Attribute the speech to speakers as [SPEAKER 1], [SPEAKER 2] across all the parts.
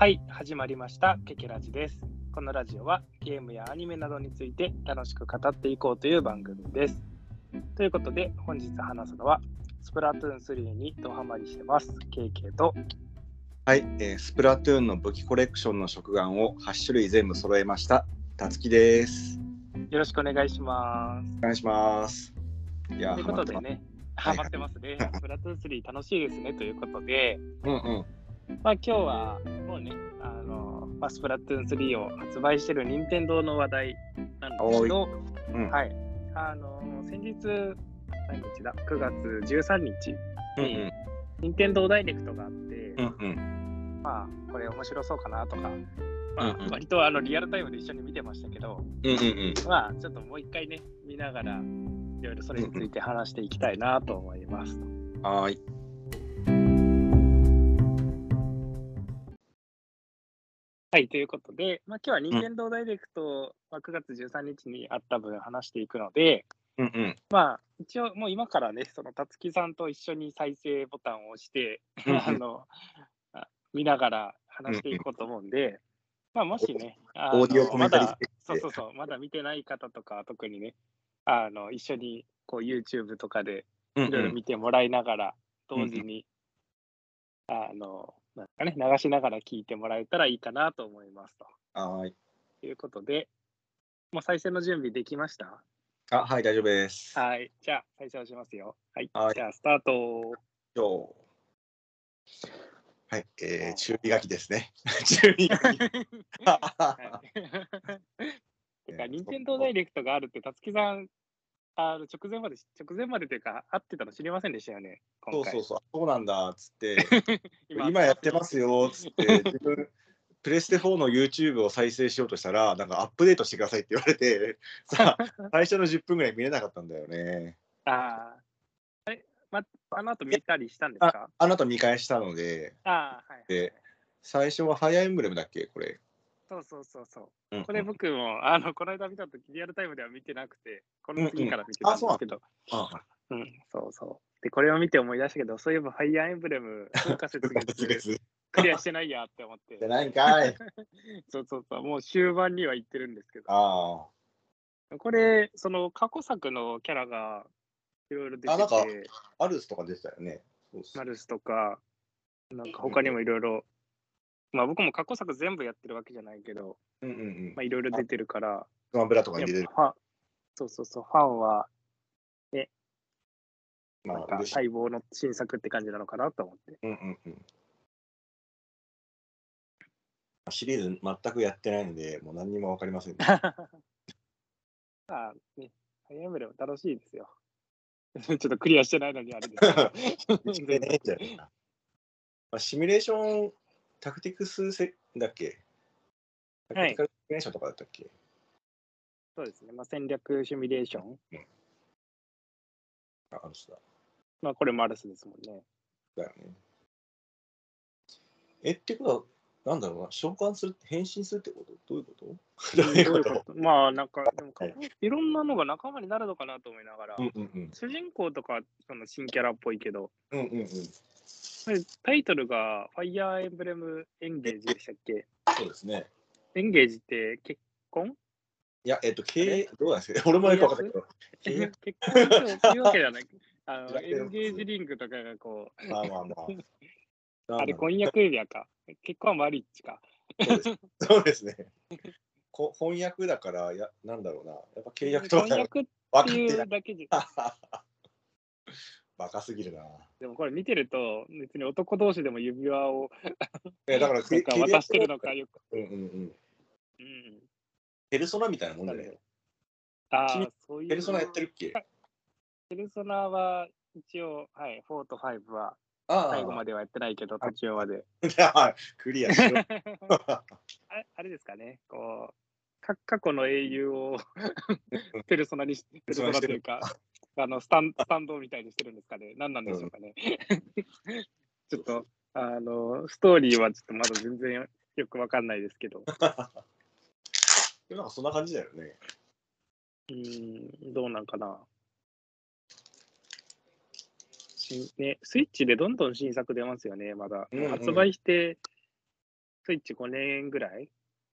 [SPEAKER 1] はい、始まりました。ケケラジです。このラジオはゲームやアニメなどについて楽しく語っていこうという番組です。ということで、本日話すのは、スプラトゥーン3にドハマりしてます、KK と、
[SPEAKER 2] はい、えースプラトゥーンの武器コレクションの食玩を8種類全部揃えました。たつきです。
[SPEAKER 1] よろしくお願いします。
[SPEAKER 2] お願いします。いや
[SPEAKER 1] ということでね、ハ
[SPEAKER 2] はい
[SPEAKER 1] マってますね。スプラトゥーン3楽しいですねということで、
[SPEAKER 2] うんうん。
[SPEAKER 1] まあ、今日はもうね、あのまあ、スプラトゥーン3を発売してる任天堂の話題なんですけど、
[SPEAKER 2] うん。
[SPEAKER 1] はい、あの先日、何日だ、9月13日
[SPEAKER 2] うん
[SPEAKER 1] に、任天堂ダイレクトがあって、
[SPEAKER 2] うんうん。
[SPEAKER 1] まあ、これ面白そうかなとか、ま
[SPEAKER 2] うん
[SPEAKER 1] あ
[SPEAKER 2] うん。
[SPEAKER 1] 割とあのリアルタイムで一緒に見てましたけど、
[SPEAKER 2] うんうん
[SPEAKER 1] まあ、ちょっともう一回ね、見ながら、いろいろそれについて話していきたいなと思います。
[SPEAKER 2] うん。はーい。
[SPEAKER 1] はい、ということで、まあ、今日は任天堂ダイレクト、まあ、9月13日にあった分話していくので、
[SPEAKER 2] うんうん。
[SPEAKER 1] まあ、一応もう今からね、そのたつきさんと一緒に再生ボタンを押して、
[SPEAKER 2] うんうん。
[SPEAKER 1] あのあ見ながら話していこうと思うんで、まあ、もしね、
[SPEAKER 2] オーディオコメンタリー
[SPEAKER 1] まだそうそうそう、まだ見てない方とか、特にね、あの一緒にこう YouTube とかで
[SPEAKER 2] うん。
[SPEAKER 1] いろいろ見てもらいながら、同時に、あの、なんかね、流しながら聞いてもらえたらいいかなと思いますと。
[SPEAKER 2] はーい。
[SPEAKER 1] ということで、もう再生の準備できました？
[SPEAKER 2] あ、はい、大丈夫です。
[SPEAKER 1] はい。じゃあ、再生をしますよ。はい。
[SPEAKER 2] はい
[SPEAKER 1] じゃあ、スタート。
[SPEAKER 2] 今日。はい、えー、中火書きですね。中火書き。
[SPEAKER 1] はい。てか、任天堂ダイレクトがあるって、たつきさん、あの直前まで、直前までというか、会ってたの知りませんでしたよね。
[SPEAKER 2] そうそうそう、そうなんだっつって、今やってますよっつって、自分、プレステ4の YouTube を再生しようとしたら、なんかアップデートしてくださいって言われて、さあ、最初の10分ぐらい見れなかったんだよね。
[SPEAKER 1] ああ。あれ、ま、あの後見たりしたんですか？
[SPEAKER 2] あの後見返したので、
[SPEAKER 1] ああ、はい、はい。
[SPEAKER 2] で最初はファイアーエンブレムだっけ、これ。
[SPEAKER 1] そうそうそうそう。
[SPEAKER 2] うん
[SPEAKER 1] これ僕も、あの、この間見たとき、リアルタイムでは見てなくて、この次から見てたんですけど、
[SPEAKER 2] あ
[SPEAKER 1] うん、そうそう。で、これを見て思い出したけど、そういえばファイアーエンブレム、風化雪月
[SPEAKER 2] 月
[SPEAKER 1] クリアしてないやって思って。
[SPEAKER 2] じゃ。ないんかい。
[SPEAKER 1] そうそうそう、もう終盤には行ってるんですけど、
[SPEAKER 2] あ
[SPEAKER 1] これ、その過去作のキャラがいろいろ出て
[SPEAKER 2] あなんか
[SPEAKER 1] て、
[SPEAKER 2] あ、アルスとか出てたよね。そうそう
[SPEAKER 1] マルスとか、なんか他にもいろいろ、まあ僕も過去作全部やってるわけじゃないけど、
[SPEAKER 2] うんうんうん
[SPEAKER 1] まあ。いろいろ出てるから、
[SPEAKER 2] スマブラとか
[SPEAKER 1] や
[SPEAKER 2] に出てる。
[SPEAKER 1] っぱファン、そうそうそう、ファンは、
[SPEAKER 2] まあ。
[SPEAKER 1] 待望の新作って感じなのかなと思って。
[SPEAKER 2] うんうんうん。シリーズ全くやってないので、もう何にもわかりません、ね。
[SPEAKER 1] まあね、ファイエンブレム楽しいですよ。ちょっとクリアしてないのにあれです
[SPEAKER 2] まあ、シミュレーション、タクティクスセだっけ？タク
[SPEAKER 1] はい
[SPEAKER 2] ティカルシミュレーションとかだったっけ、
[SPEAKER 1] そうですね、まあ、戦略シミュレーション。
[SPEAKER 2] あ、あるだ。
[SPEAKER 1] まあこれマルスですもんね。
[SPEAKER 2] だよね。え、ってことは、なんだろうな、召喚する、変身するってこと？どういうこと？どういうこと？
[SPEAKER 1] まあなんか、でもか
[SPEAKER 2] はい
[SPEAKER 1] いろんなのが仲間になるのかなと思いながら、
[SPEAKER 2] うんうんうん。
[SPEAKER 1] 主人公とかその新キャラっぽいけど、
[SPEAKER 2] うんうんうん。
[SPEAKER 1] タイトルがファイアーエンブレムエンゲージでしたっけ？
[SPEAKER 2] そうですね。
[SPEAKER 1] エンゲージって結婚？
[SPEAKER 2] いや、えっと、経営、どうなんですか？俺もよくわかんないけど。契約
[SPEAKER 1] 結婚っていうわけじゃない。あの エンゲージリングとかがこう、
[SPEAKER 2] まあまあまあ。
[SPEAKER 1] あれ婚約指輪か。結婚はマリッジか。
[SPEAKER 2] そうですね。こ翻訳だから、やなんだろうな。やっぱ契約とか
[SPEAKER 1] 婚約って
[SPEAKER 2] い。
[SPEAKER 1] いうだけじゃ、
[SPEAKER 2] バカすぎるな。
[SPEAKER 1] でもこれ見てると、別に男同士でも指輪を
[SPEAKER 2] えだから、
[SPEAKER 1] なんか渡してるのか
[SPEAKER 2] よ。
[SPEAKER 1] よく。
[SPEAKER 2] うんうんうん。
[SPEAKER 1] うん。
[SPEAKER 2] ペルソナみたいなもんだね
[SPEAKER 1] なるほど。ああ
[SPEAKER 2] 君、
[SPEAKER 1] そういう。
[SPEAKER 2] ペルソナやってるっけ？
[SPEAKER 1] ペルソナは一応、はい、4と5は
[SPEAKER 2] あ
[SPEAKER 1] 最後まではやってないけど、途中まで。
[SPEAKER 2] あ。クリアしろ。
[SPEAKER 1] あれあれですかね、こう、か過去の英雄を ペルソナにし、ペルソナというか、あのスタンスタンドみたいにしてるんですかね。何なんでしょうかね。ちょっと、あの、ストーリーはちょっとまだ全然よくわかんないですけど、
[SPEAKER 2] でもなんかそんな感じだよね。
[SPEAKER 1] うーん、どうなんかな。しね、スイッチでどんどん新作出ますよね、まだ。
[SPEAKER 2] うんうん
[SPEAKER 1] 発売してスイッチ5年ぐらい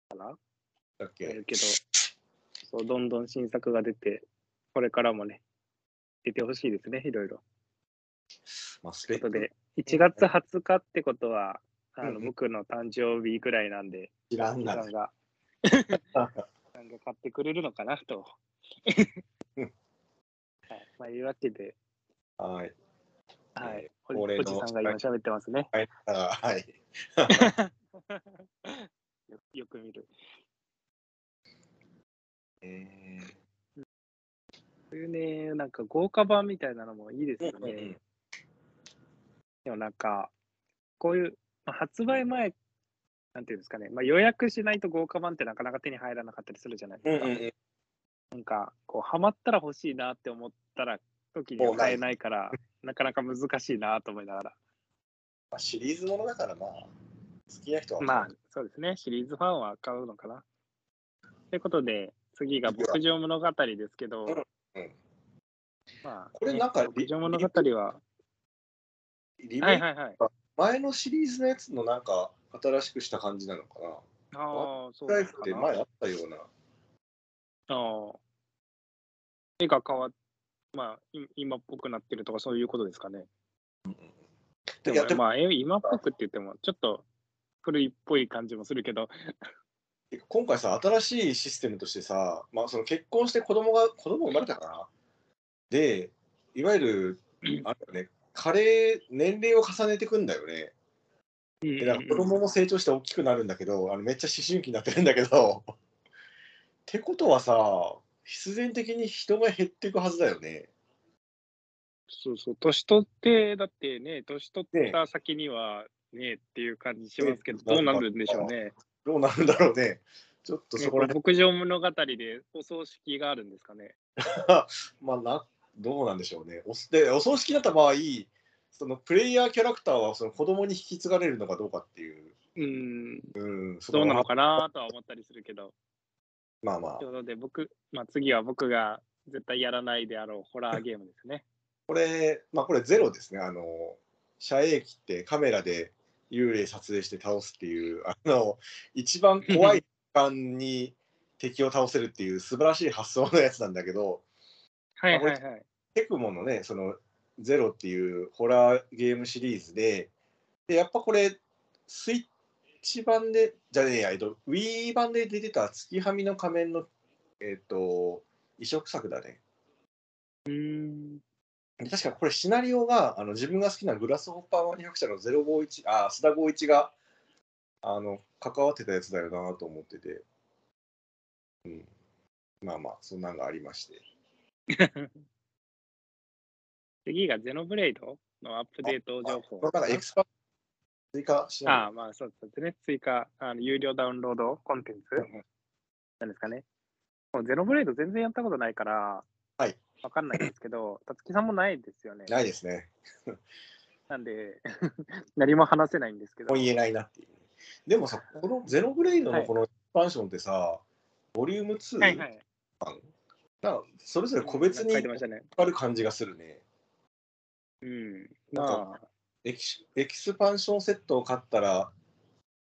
[SPEAKER 1] かな
[SPEAKER 2] だっけ
[SPEAKER 1] けど、そう、どんどん新作が出て、これからもね、出てほしいですね、いろいろ。
[SPEAKER 2] まあ、スペック
[SPEAKER 1] ということで、1月20日ってことは、あの僕の誕生日ぐらいなんで、
[SPEAKER 2] 知らんな
[SPEAKER 1] さんが、さんが買ってくれるのかなと。
[SPEAKER 2] うん
[SPEAKER 1] はい、まあ、いうわけで、
[SPEAKER 2] はい。
[SPEAKER 1] はい
[SPEAKER 2] え、
[SPEAKER 1] おじさんが今喋ってますね。
[SPEAKER 2] はい。あはい。
[SPEAKER 1] よよく見る。
[SPEAKER 2] え
[SPEAKER 1] そういうね、なんか豪華版みたいなのもいいですよね。
[SPEAKER 2] うんうんうん
[SPEAKER 1] でもなんか、こういう、まあ、発売前、なんていうんですかね、まあ、予約しないと豪華版ってなかなか手に入らなかったりするじゃないですか。
[SPEAKER 2] うんうんうん
[SPEAKER 1] なんか、こう、ハマったら欲しいなって思ったら、時には買えないから、なかなか難しいなと思いながら。
[SPEAKER 2] まあ、シリーズものだからな。好きな人は。
[SPEAKER 1] まあ、そうですね、シリーズファンは買うのかな。ということで、次が牧場物語ですけど、まあ、
[SPEAKER 2] これなんか
[SPEAKER 1] ね牧場物語は、
[SPEAKER 2] リメイク
[SPEAKER 1] はいはいはい。
[SPEAKER 2] 前のシリーズのやつのなんか新しくした感じなのかな。
[SPEAKER 1] ああ、そう
[SPEAKER 2] ライ。フって前あったような。
[SPEAKER 1] ああ。絵が変わっまあ、い今っぽくなってるとか、そういうことですかね。でも、
[SPEAKER 2] いやでも
[SPEAKER 1] まあ、絵今っぽくって言っても、ちょっと古いっぽい感じもするけど、
[SPEAKER 2] 今回さ、新しいシステムとしてさ、まあ、その結婚して子供が、子供生まれたかな。で、いわゆる、あれだよね、加齢、年齢を重ねていくんだよね。で、なんか子供も成長して大きくなるんだけど、あのめっちゃ思春期になってるんだけど、ってことはさ、必然的に人が減っていくはずだよね。
[SPEAKER 1] そうそう、年取って、だってね、年取った先にはね、っていう感じしますけど、
[SPEAKER 2] ね
[SPEAKER 1] どうなるんでしょうね。
[SPEAKER 2] どうなるんだろうね。ちょっと
[SPEAKER 1] ね
[SPEAKER 2] そこら辺、
[SPEAKER 1] 牧場物語でお葬式があるんですかね。
[SPEAKER 2] まあな、どうなんでしょうね。おでお葬式になった場合、そのプレイヤーキャラクターはその子供に引き継がれるのかどうかっていう、
[SPEAKER 1] うん、
[SPEAKER 2] うん、そ
[SPEAKER 1] どうなの
[SPEAKER 2] か
[SPEAKER 1] かなとは思ったりするけど。
[SPEAKER 2] まあまあ
[SPEAKER 1] という、ことで、僕、まあ、次は僕が絶対やらないであろうホラーゲームですね。
[SPEAKER 2] これ、まあこれゼロですね。あの、遮影機ってカメラで幽霊撮影して倒すっていう、あの、一番怖い時間に敵を倒せるっていう素晴らしい発想のやつなんだけど、
[SPEAKER 1] はいはいはい。
[SPEAKER 2] テクモのね、そのゼロっていうホラーゲームシリーズで、でやっぱこれ、スイッチ版で、じゃねえや、えっと、Wii 版で出てた月はみの仮面の、えっと、移植作だね。
[SPEAKER 1] うーん。
[SPEAKER 2] で確かこれシナリオがあの自分が好きなグラスホッパーマニファクチャーの051あ須田剛一があの関わってたやつだよなと思ってて、うん、まあまあそんなんがありまして
[SPEAKER 1] 次がゼノブレイドのアップデート情報。
[SPEAKER 2] これなんかエクスパ追加しない？
[SPEAKER 1] ああ、まあそうですね。追加、あの有料ダウンロードコンテンツ
[SPEAKER 2] うん
[SPEAKER 1] なんですかね。もうゼノブレイド全然やったことないから、
[SPEAKER 2] はい。
[SPEAKER 1] わかんないんですけど、たつきさんもないですよね。
[SPEAKER 2] ないですね
[SPEAKER 1] なんで、何も話せないんですけど
[SPEAKER 2] もう。言えないなっていうでもさこのゼノブレイド
[SPEAKER 1] はい
[SPEAKER 2] のこの expansion ってさ、 volume 2、
[SPEAKER 1] はいはい。
[SPEAKER 2] なそれぞれ個別に。ある感じがするね
[SPEAKER 1] うん。
[SPEAKER 2] なんか
[SPEAKER 1] まあ、
[SPEAKER 2] エキシ expansion セットを買ったら、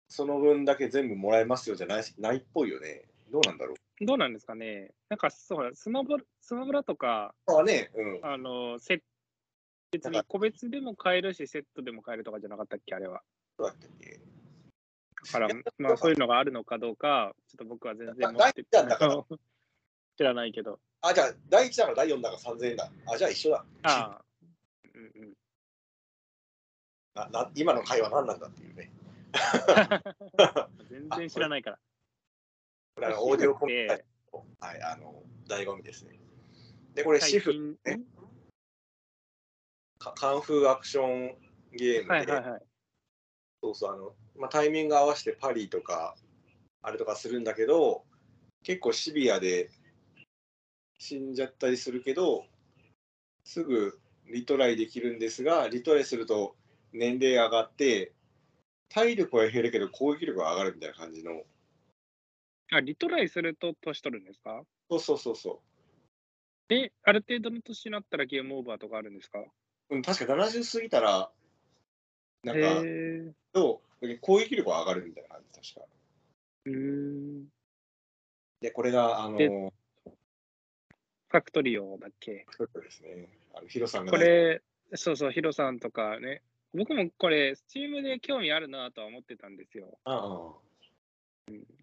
[SPEAKER 2] その分だけ全部もらえますよじゃないないっぽいよね。どうなんだろう。
[SPEAKER 1] どうなんですかね。なんか、そう、スマブラスマブラとか、
[SPEAKER 2] あね、うん。
[SPEAKER 1] あの、セ別に個別でも買えるし、セットでも買えるとかじゃなかったっけ、あれは。
[SPEAKER 2] どうだったっけ
[SPEAKER 1] だからまあ、そういうのがあるのかどうか、ちょっっと僕は全然持
[SPEAKER 2] だ
[SPEAKER 1] って
[SPEAKER 2] 第一弾だから
[SPEAKER 1] 知らないけど。
[SPEAKER 2] あ、じゃあ、第1弾が第4弾が3000円だ。あ、じゃあ一緒だ。
[SPEAKER 1] ああ。うんうん。
[SPEAKER 2] なな今の会話何なんだっていうね。
[SPEAKER 1] 全然知らないから。
[SPEAKER 2] これあのオーディオコンテン
[SPEAKER 1] で
[SPEAKER 2] ツはい、あの、醍醐味ですね。で、これ、シフ、ねかカンフーアクションゲームで、
[SPEAKER 1] はいはいはい。
[SPEAKER 2] そうそう、あの、まあ、タイミング合わせてパリとか、あれとかするんだけど、結構シビアで死んじゃったりするけど、すぐリトライできるんですが、リトライすると年齢上がって、体力は減るけど攻撃力は上がるみたいな感じの。
[SPEAKER 1] あ、リトライすると年取るんですか？
[SPEAKER 2] そうそうそうそ
[SPEAKER 1] で、ある程度の年になったらゲームオーバーとかあるんですか？
[SPEAKER 2] う。うん、確か70過ぎたら、なん
[SPEAKER 1] へ
[SPEAKER 2] か、
[SPEAKER 1] ー
[SPEAKER 2] と攻撃力は上がるみたいな感じ確か。
[SPEAKER 1] うーん。
[SPEAKER 2] で、これが、あの、
[SPEAKER 1] で
[SPEAKER 2] フ
[SPEAKER 1] ファクトリオだっけ？
[SPEAKER 2] ァクトリーですね。あのヒロさんが
[SPEAKER 1] これ、そうそう、ヒロさんとかね。僕もこれ、スチームで興味あるなとは思ってたんですよ。
[SPEAKER 2] ああ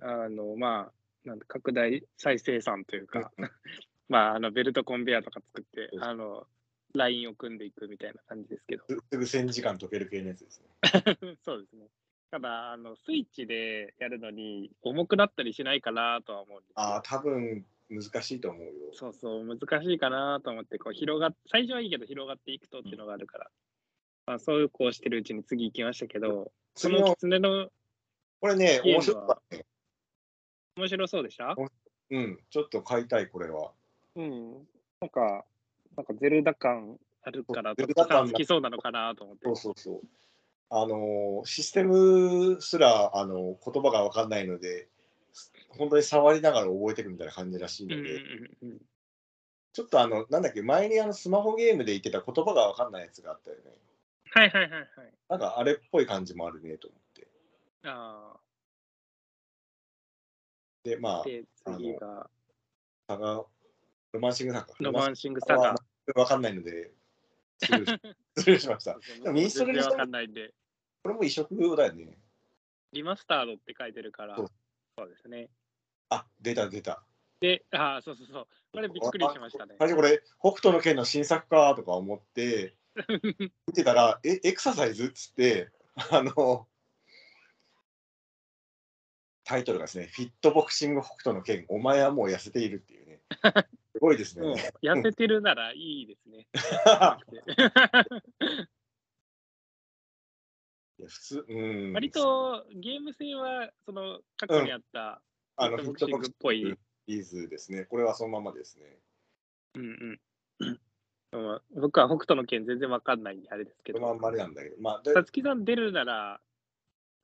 [SPEAKER 1] あの、まあ、なんだ拡大再生産というか、まあ、あのベルトコンベヤーとか作ってあの、ラインを組んでいくみたいな感じですけど。
[SPEAKER 2] すすぐ1000時間解ける系のやつですね。
[SPEAKER 1] そうですね。ただ、あの、スイッチでやるのに重くなったりしないかなとは思うんですよ
[SPEAKER 2] ああ、多分難しいと思うよ。
[SPEAKER 1] そうそう、難しいかなと思って、こう広がっ最初はいいけど広がっていくとっていうのがあるから、まあ、そういうこうしてるうちに次行きましたけど、その、狐の
[SPEAKER 2] これね、面白かったね。
[SPEAKER 1] 面白そうでした？
[SPEAKER 2] うん、ちょっと買いたい、これは。
[SPEAKER 1] うん。なんか、なんかゼルダ感あるから、
[SPEAKER 2] ゼルダ感
[SPEAKER 1] 好きそうなのかなと思って
[SPEAKER 2] そ。うそうそう。あのシステムすらあの言葉が分かんないので、本当に触りながら覚えていくみたいな感じらしいので。ちょっとあの、なんだっけ、前にあのスマホゲームで言ってた言葉が分かんないやつがあったよね。
[SPEAKER 1] はいはいはいはい。
[SPEAKER 2] なんかあれっぽい感じもあるねと思って。
[SPEAKER 1] あ
[SPEAKER 2] で、ま
[SPEAKER 1] あ。で、次が、
[SPEAKER 2] あ、サガ、ロマンシングサガ。
[SPEAKER 1] ロマンシングサガ。
[SPEAKER 2] 分かんないので、スルーしました。でもインストール
[SPEAKER 1] わかんないんで、
[SPEAKER 2] これも移植だよね。
[SPEAKER 1] リマスタードって書いてるから、
[SPEAKER 2] そう
[SPEAKER 1] ですね。
[SPEAKER 2] あ、出た出た。
[SPEAKER 1] で、ああ、そうそうそう。これびっくりしましたね。
[SPEAKER 2] 最初これ、北斗の拳の新作かとか思って、見てたら、え、エクササイズっつって、あの、タイトルがですね、フィットボクシング北斗の拳、お前はもう痩せているっていうね。すごいですね。
[SPEAKER 1] 痩せてるならいいですね。
[SPEAKER 2] いや普通、うん。
[SPEAKER 1] 割とゲーム性はその過去にあった
[SPEAKER 2] あの
[SPEAKER 1] フィットボクシングっぽい。
[SPEAKER 2] シリーズですね。これはそのままですね。
[SPEAKER 1] うんうん。うん僕は北斗の拳全然わかんないんであれですけど
[SPEAKER 2] まん、まあれなんだけど、まあ、で
[SPEAKER 1] さつきさん出るなら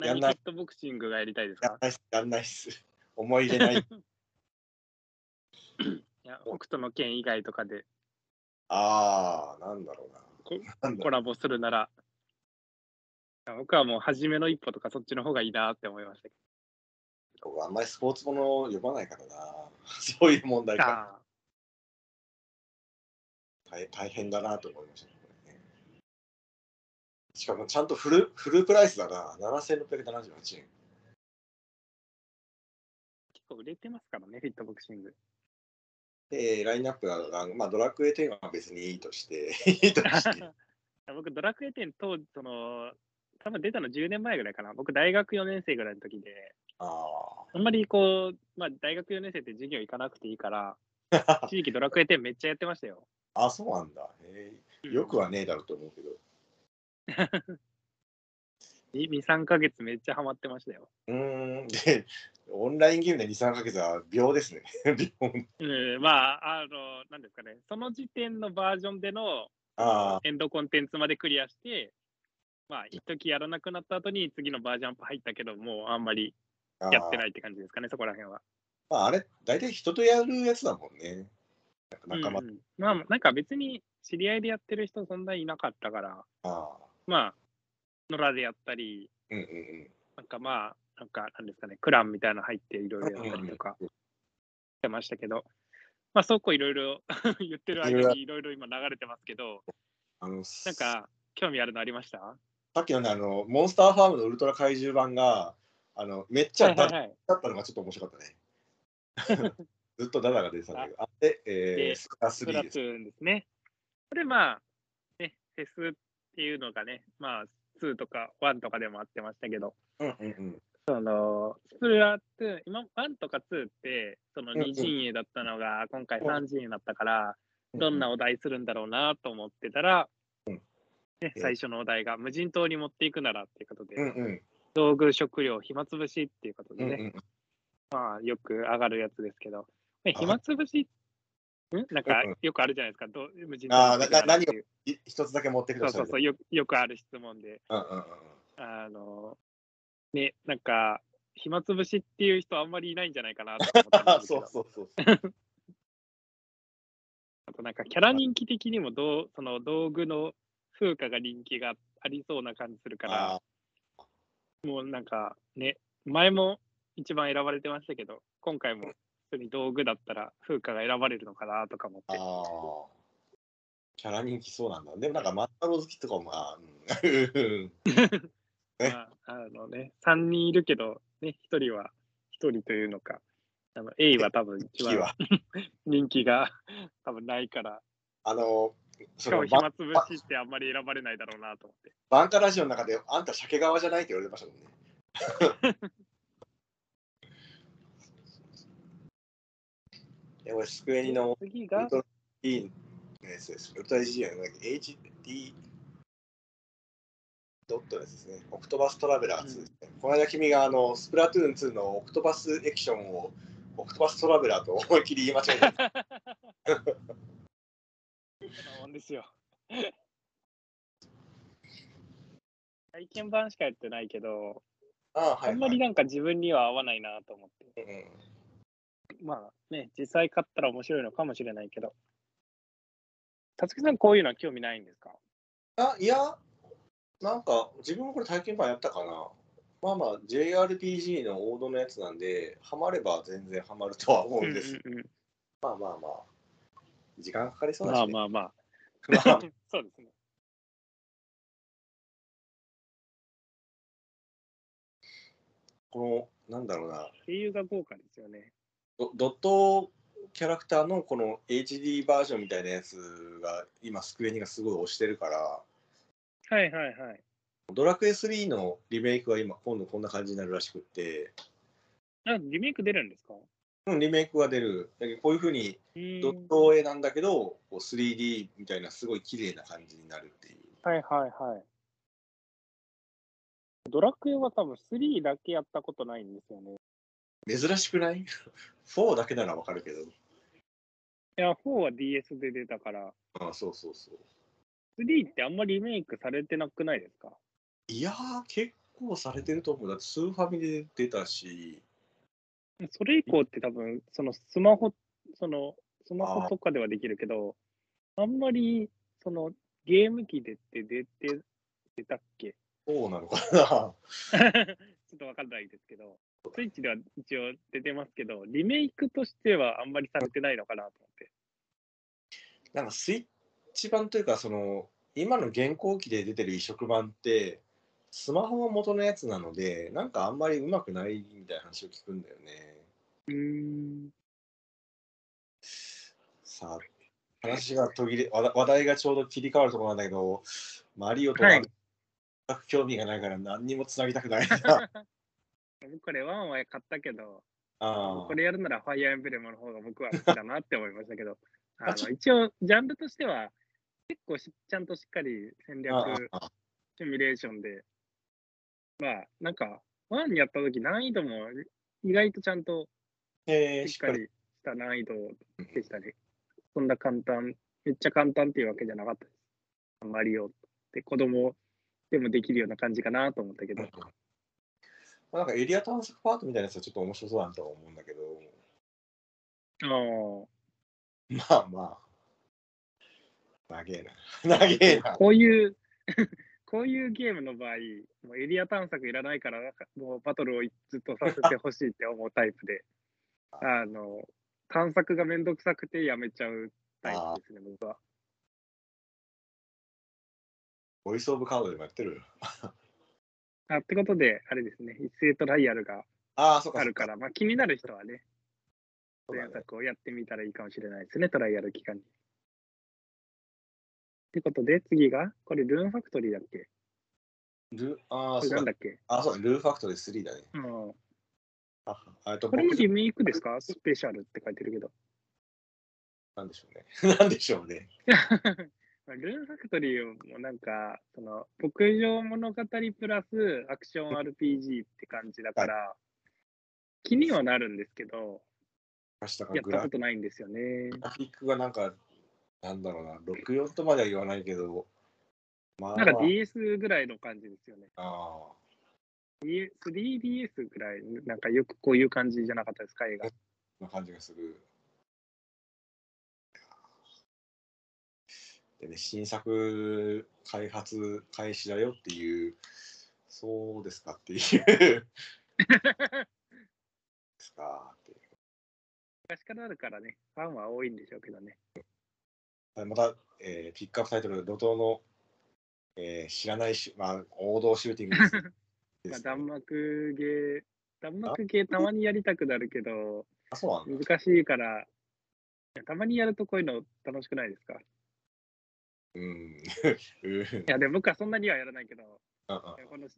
[SPEAKER 2] やんない
[SPEAKER 1] ットボクシングがやりたいですか？
[SPEAKER 2] やんないっす。思い入れない。
[SPEAKER 1] いや北斗の拳以外とかで
[SPEAKER 2] ああ、なんだろうな。
[SPEAKER 1] コラボするなら、僕はもう初めの一歩とかそっちの方がいいなって思いましたけ
[SPEAKER 2] 僕あんまりスポーツもの読まないからな。そういう問題
[SPEAKER 1] ど。
[SPEAKER 2] か。
[SPEAKER 1] あ
[SPEAKER 2] 大大変だなと思いましたしかもちゃんとフルフルプライスだな。7678円。
[SPEAKER 1] ー結構売れてますからね、フィットボクシング。
[SPEAKER 2] で、ラインナップが、まあ、ドラクエ10は別にいいとして、いいとして。
[SPEAKER 1] 僕、ドラクエ10当時、その、多分出たの10年前ぐらいかな。僕、大学4年生ぐらいの時で、
[SPEAKER 2] あ
[SPEAKER 1] あんまりこう、まあ、大学4年生って授業行かなくていいから、
[SPEAKER 2] あ。
[SPEAKER 1] 一時期ドラクエ10めっちゃやってましたよ。
[SPEAKER 2] あ、そうなんだ。よくはねえだろうと思うけど。
[SPEAKER 1] 2、3ヶ月めっちゃハマってましたよ。
[SPEAKER 2] うーん。で、オンラインゲームで2、3ヶ月は秒ですね。秒。
[SPEAKER 1] うん、まあ、あの、なんですかね、その時点のバージョンでの
[SPEAKER 2] あ
[SPEAKER 1] エンドコンテンツまでクリアして、まあ、一時やらなくなった後に次のバージョンアップ入ったけど、もうあんまり
[SPEAKER 2] あ。
[SPEAKER 1] やってないって感じですかね、そこら辺は。
[SPEAKER 2] まあ、あれ、大体人とやるやつだもんね。仲間、
[SPEAKER 1] うんうんまあ、なんか別に知り合いでやってる人そんなにいなかったから、
[SPEAKER 2] ああ。
[SPEAKER 1] まあ、野良でやったり、
[SPEAKER 2] うんうんうん。
[SPEAKER 1] なんかまあ、なんかなんですかね、クランみたいなの入っていろいろやったりとかしてましたけど、まあ、そうこういろいろ 言ってる間にいろいろ今流れてますけど、
[SPEAKER 2] あの
[SPEAKER 1] なんか興味あるのありました？
[SPEAKER 2] さっきのね、あの、モンスターファームのウルトラ怪獣版が、あの、めっちゃダダ
[SPEAKER 1] はい。
[SPEAKER 2] だったのがちょっと面白かったね。ずっとダダが出てたんだけど、あで、えー、
[SPEAKER 1] で
[SPEAKER 2] スプラ
[SPEAKER 1] スプラ
[SPEAKER 2] 3です。
[SPEAKER 1] ですね。これまあ、ね、フェスっていうのがね、まあ、2とか1とかでもあってましたけど、
[SPEAKER 2] うんうんうん。
[SPEAKER 1] そのスプラトゥーン、今、1とか2って、その
[SPEAKER 2] うんうん
[SPEAKER 1] 2陣営だったのが、今回3陣営だったから、どんなお題するんだろうなと思ってたら、
[SPEAKER 2] うん。
[SPEAKER 1] ね、
[SPEAKER 2] え
[SPEAKER 1] 最初のお題が無人島に持っていくならっていうことで、
[SPEAKER 2] うんうん。
[SPEAKER 1] 道具、食料、暇つぶしっていうことでね、
[SPEAKER 2] うんうん。
[SPEAKER 1] まあ、よく上がるやつですけど、暇つぶし、んなんかよくあるじゃないですか、どう？無人島に持っていくなら
[SPEAKER 2] な
[SPEAKER 1] っていう
[SPEAKER 2] い一つだけ持ってください。
[SPEAKER 1] そうそうそうよ、よくある質問で、
[SPEAKER 2] うんうんうん。
[SPEAKER 1] あの、ね、なんか、暇つぶしっていう人あんまりいないんじゃないかなと思った
[SPEAKER 2] そうそうそう。
[SPEAKER 1] あとなんかキャラ人気的にもどうその道具の風化が人気がありそうな感じするから、
[SPEAKER 2] あ
[SPEAKER 1] もうなんかね、前も一番選ばれてましたけど、今回も普通に道具だったら風花が選ばれるのかなとか思って。
[SPEAKER 2] ああ。キャラ人気そうなんだ。でもなんか、マッタロウ好きとかも、まあ、うん。ね
[SPEAKER 1] まあ、あのね、3人いるけど、ね、1人は、1人というのか、あの A は多分一番。人気が多分ないから、
[SPEAKER 2] あの、
[SPEAKER 1] しかも暇つぶしってあんまり選ばれないだろうなと思って。
[SPEAKER 2] バンカラジオの中で、あんた鮭側じゃないって言われてましたもんね。で俺、スクエニの
[SPEAKER 1] 次が？
[SPEAKER 2] ウル、トラ D のやつです。ウルトラ G じゃない HD ドットのやつですね。オクトバストラベラー2ですね。この間君があのスプラトゥーン2のオクトバスエクションをオクトバストラベラーと思いっきり言い間違えた。
[SPEAKER 1] なもんですよ。体験版しかやってないけど、
[SPEAKER 2] ああ、はい、はい。
[SPEAKER 1] あんまりなんか自分には合わないなと思って。
[SPEAKER 2] うん
[SPEAKER 1] まあね、実際買ったら面白いのかもしれないけど。たつきさん、こういうのは興味ないんですか？
[SPEAKER 2] あ、いや、なんか自分もこれ体験版やったかな。まあまあ JRPG の王道のやつなんで、ハマれば全然ハマるとは思うんです。
[SPEAKER 1] うんうんうん
[SPEAKER 2] まあまあまあ。時間かかりそうだ
[SPEAKER 1] ま
[SPEAKER 2] し、ね。
[SPEAKER 1] あまあまあ。
[SPEAKER 2] まあ
[SPEAKER 1] そうですね。
[SPEAKER 2] この、なんだろうな、
[SPEAKER 1] 声優が豪華ですよね。
[SPEAKER 2] ドドットキャラクターのこの HD バージョンみたいなやつが今スクエニがすごい推してるから、
[SPEAKER 1] はいはいはい。
[SPEAKER 2] ドラクエ3のリメイクは今今度こんな感じになるらしくって、
[SPEAKER 1] あ、リメイク出るんですか？
[SPEAKER 2] うん、リメイクが出る。だけどこういうふうにドット絵なんだけど、こう 3D みたいなすごい綺麗な感じになるっていう。
[SPEAKER 1] はいはいはい。ドラクエは多分3だけやったことないんですよね。
[SPEAKER 2] 珍しくない ?4 だけならわかるけど。
[SPEAKER 1] いや、4は DS で出たから、
[SPEAKER 2] ああそうそうそう。
[SPEAKER 1] 3ってあんまりリメイクされてなくないですか？
[SPEAKER 2] いやー、結構されてると思う。だってスーファミで出たし、
[SPEAKER 1] それ以降って多分、そのスマホ、そのスマホとかではできるけど、あんまりそのゲーム機でって出て、出たっけ？
[SPEAKER 2] そうなのかな。
[SPEAKER 1] ちょっとわかんないですけど、スイッチでは一応出てますけど、リメイクとしてはあんまりされてないのかなと思って。
[SPEAKER 2] なんかスイッチ版というか、その、今の現行機で出てる移植版って、スマホが元のやつなので、なんかあんまりうまくないみたいな話を聞くんだよね。
[SPEAKER 1] うーん。
[SPEAKER 2] さあ、話が途切れ、話題がちょうど切り替わるところなんだけど、マリオと
[SPEAKER 1] は
[SPEAKER 2] はい全く興味がないから何にもつなぎたくないな。
[SPEAKER 1] 僕これワンは買ったけど、
[SPEAKER 2] あ
[SPEAKER 1] これやるならファイアーエンブレムの方が僕は好きだなって思いましたけど、あの一応ジャンルとしては結構しちゃんとしっかり戦略シミュレーションで、まあなんかワンやった時難易度も意外とちゃんと
[SPEAKER 2] えー、
[SPEAKER 1] しっかりした難易度でしたね。そんな簡単、めっちゃ簡単っていうわけじゃなかったです。マリオって子供でもできるような感じかなと思ったけど。
[SPEAKER 2] まあなんかエリア探索パートみたいなやつはちょっと面白そうだなとは思うんだけど、
[SPEAKER 1] ああ。
[SPEAKER 2] まあまあ、長えな。長えな。
[SPEAKER 1] こういう、こういうゲームの場合、もうエリア探索いらないから、もうバトルをずっとさせてほしいって思うタイプで、あの、探索がめんどくさくてやめちゃうタイプですね、僕は。
[SPEAKER 2] ボイスオブカードでもやってる？
[SPEAKER 1] あってことで、あれですね、一斉トライアルが
[SPEAKER 2] ああ、そっかそっ
[SPEAKER 1] あるから、まあ気になる人はね、
[SPEAKER 2] そうだね
[SPEAKER 1] 前作をやってみたらいいかもしれないですね、トライアル期間に。ってことで、次が、これ、ルーンファクトリーだっけ？
[SPEAKER 2] ルああ、
[SPEAKER 1] これ
[SPEAKER 2] そうだ
[SPEAKER 1] なんだっけ？
[SPEAKER 2] あ、そうだ、ルーファクトリー3だね。
[SPEAKER 1] うん。
[SPEAKER 2] ああと
[SPEAKER 1] これも
[SPEAKER 2] 僕
[SPEAKER 1] リメイクですか？スペシャルって書いてるけど。
[SPEAKER 2] なんでしょうね。なんでしょうね。
[SPEAKER 1] まあルーンファクトリーもなんか、その、牧場物語プラスアクション RPG って感じだから、気にはなるんですけど、やっ
[SPEAKER 2] グラフ
[SPEAKER 1] たことないんですよね。
[SPEAKER 2] ィックがなんか、なんだろうな、64とまでは言わないけど、まあ、
[SPEAKER 1] なんか DS ぐらいの感じですよね。
[SPEAKER 2] あ
[SPEAKER 1] DS 3DS ぐらい、なんかよくこういう感じじゃなかったですか、映画。
[SPEAKER 2] あ、な感じがする。でね、新作開発開始だよっていう、そうですかっていうすかっていう
[SPEAKER 1] 昔からあるからね、ファンは多いんでしょうけどね。
[SPEAKER 2] はいまた、えーピックアップタイトル、怒涛の、えー知らないし、まあ、王道シューティングです
[SPEAKER 1] まあ、弾幕ゲー、弾幕ゲーたまにやりたくなるけど、
[SPEAKER 2] あ、そうなんだ。
[SPEAKER 1] 難しいから、たまにやるとこういうの楽しくないですか？い
[SPEAKER 2] うん。うん
[SPEAKER 1] や、でも僕はそんなにはやらないけど、
[SPEAKER 2] うん
[SPEAKER 1] いやこの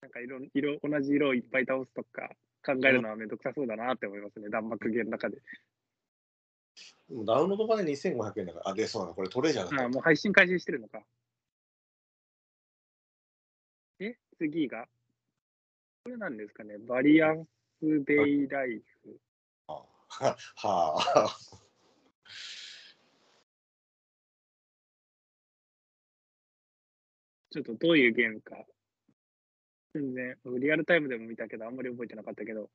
[SPEAKER 1] なんか色色同じ色をいっぱい倒すとか考えるのはめんどくさそうだなって思いますね、弾幕ゲーの中で。
[SPEAKER 2] ダウンロード版で2500円だから、あ、で、そうだ、これトレジャーだった
[SPEAKER 1] あもう配信開始してるのか。え次がこれなんですかねバリアンスデイライフ。
[SPEAKER 2] ははあ。
[SPEAKER 1] ちょっとどういうゲームか。全然、リアルタイムでも見たけど、あんまり覚えてなかったけど。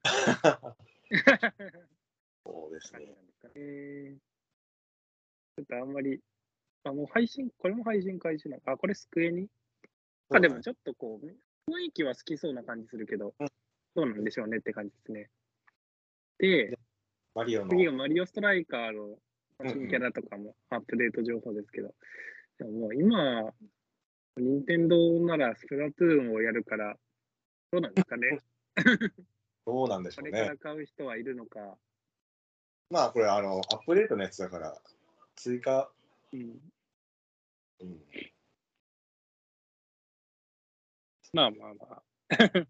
[SPEAKER 2] そうですね。
[SPEAKER 1] 感じなんですかね。ちょっとあんまり、あ、もう配信、これも配信開始なのあ、これスクエニ？あ、でもちょっとこう、雰囲気は好きそうな感じするけど
[SPEAKER 2] うん、
[SPEAKER 1] どうなんでしょうねって感じですね。で、
[SPEAKER 2] マリオの
[SPEAKER 1] 次がマリオストライカーの新キャラとかもアップデート情報ですけど、でももう今、任天堂ならスプラトゥーンをやるから、どうなんですかね？
[SPEAKER 2] どうなんでしょうね
[SPEAKER 1] これから。買う人はいるのか。
[SPEAKER 2] まあ、これ、あの、アップデートのやつだから、追加、
[SPEAKER 1] うん、
[SPEAKER 2] うん。
[SPEAKER 1] まあまあまあ。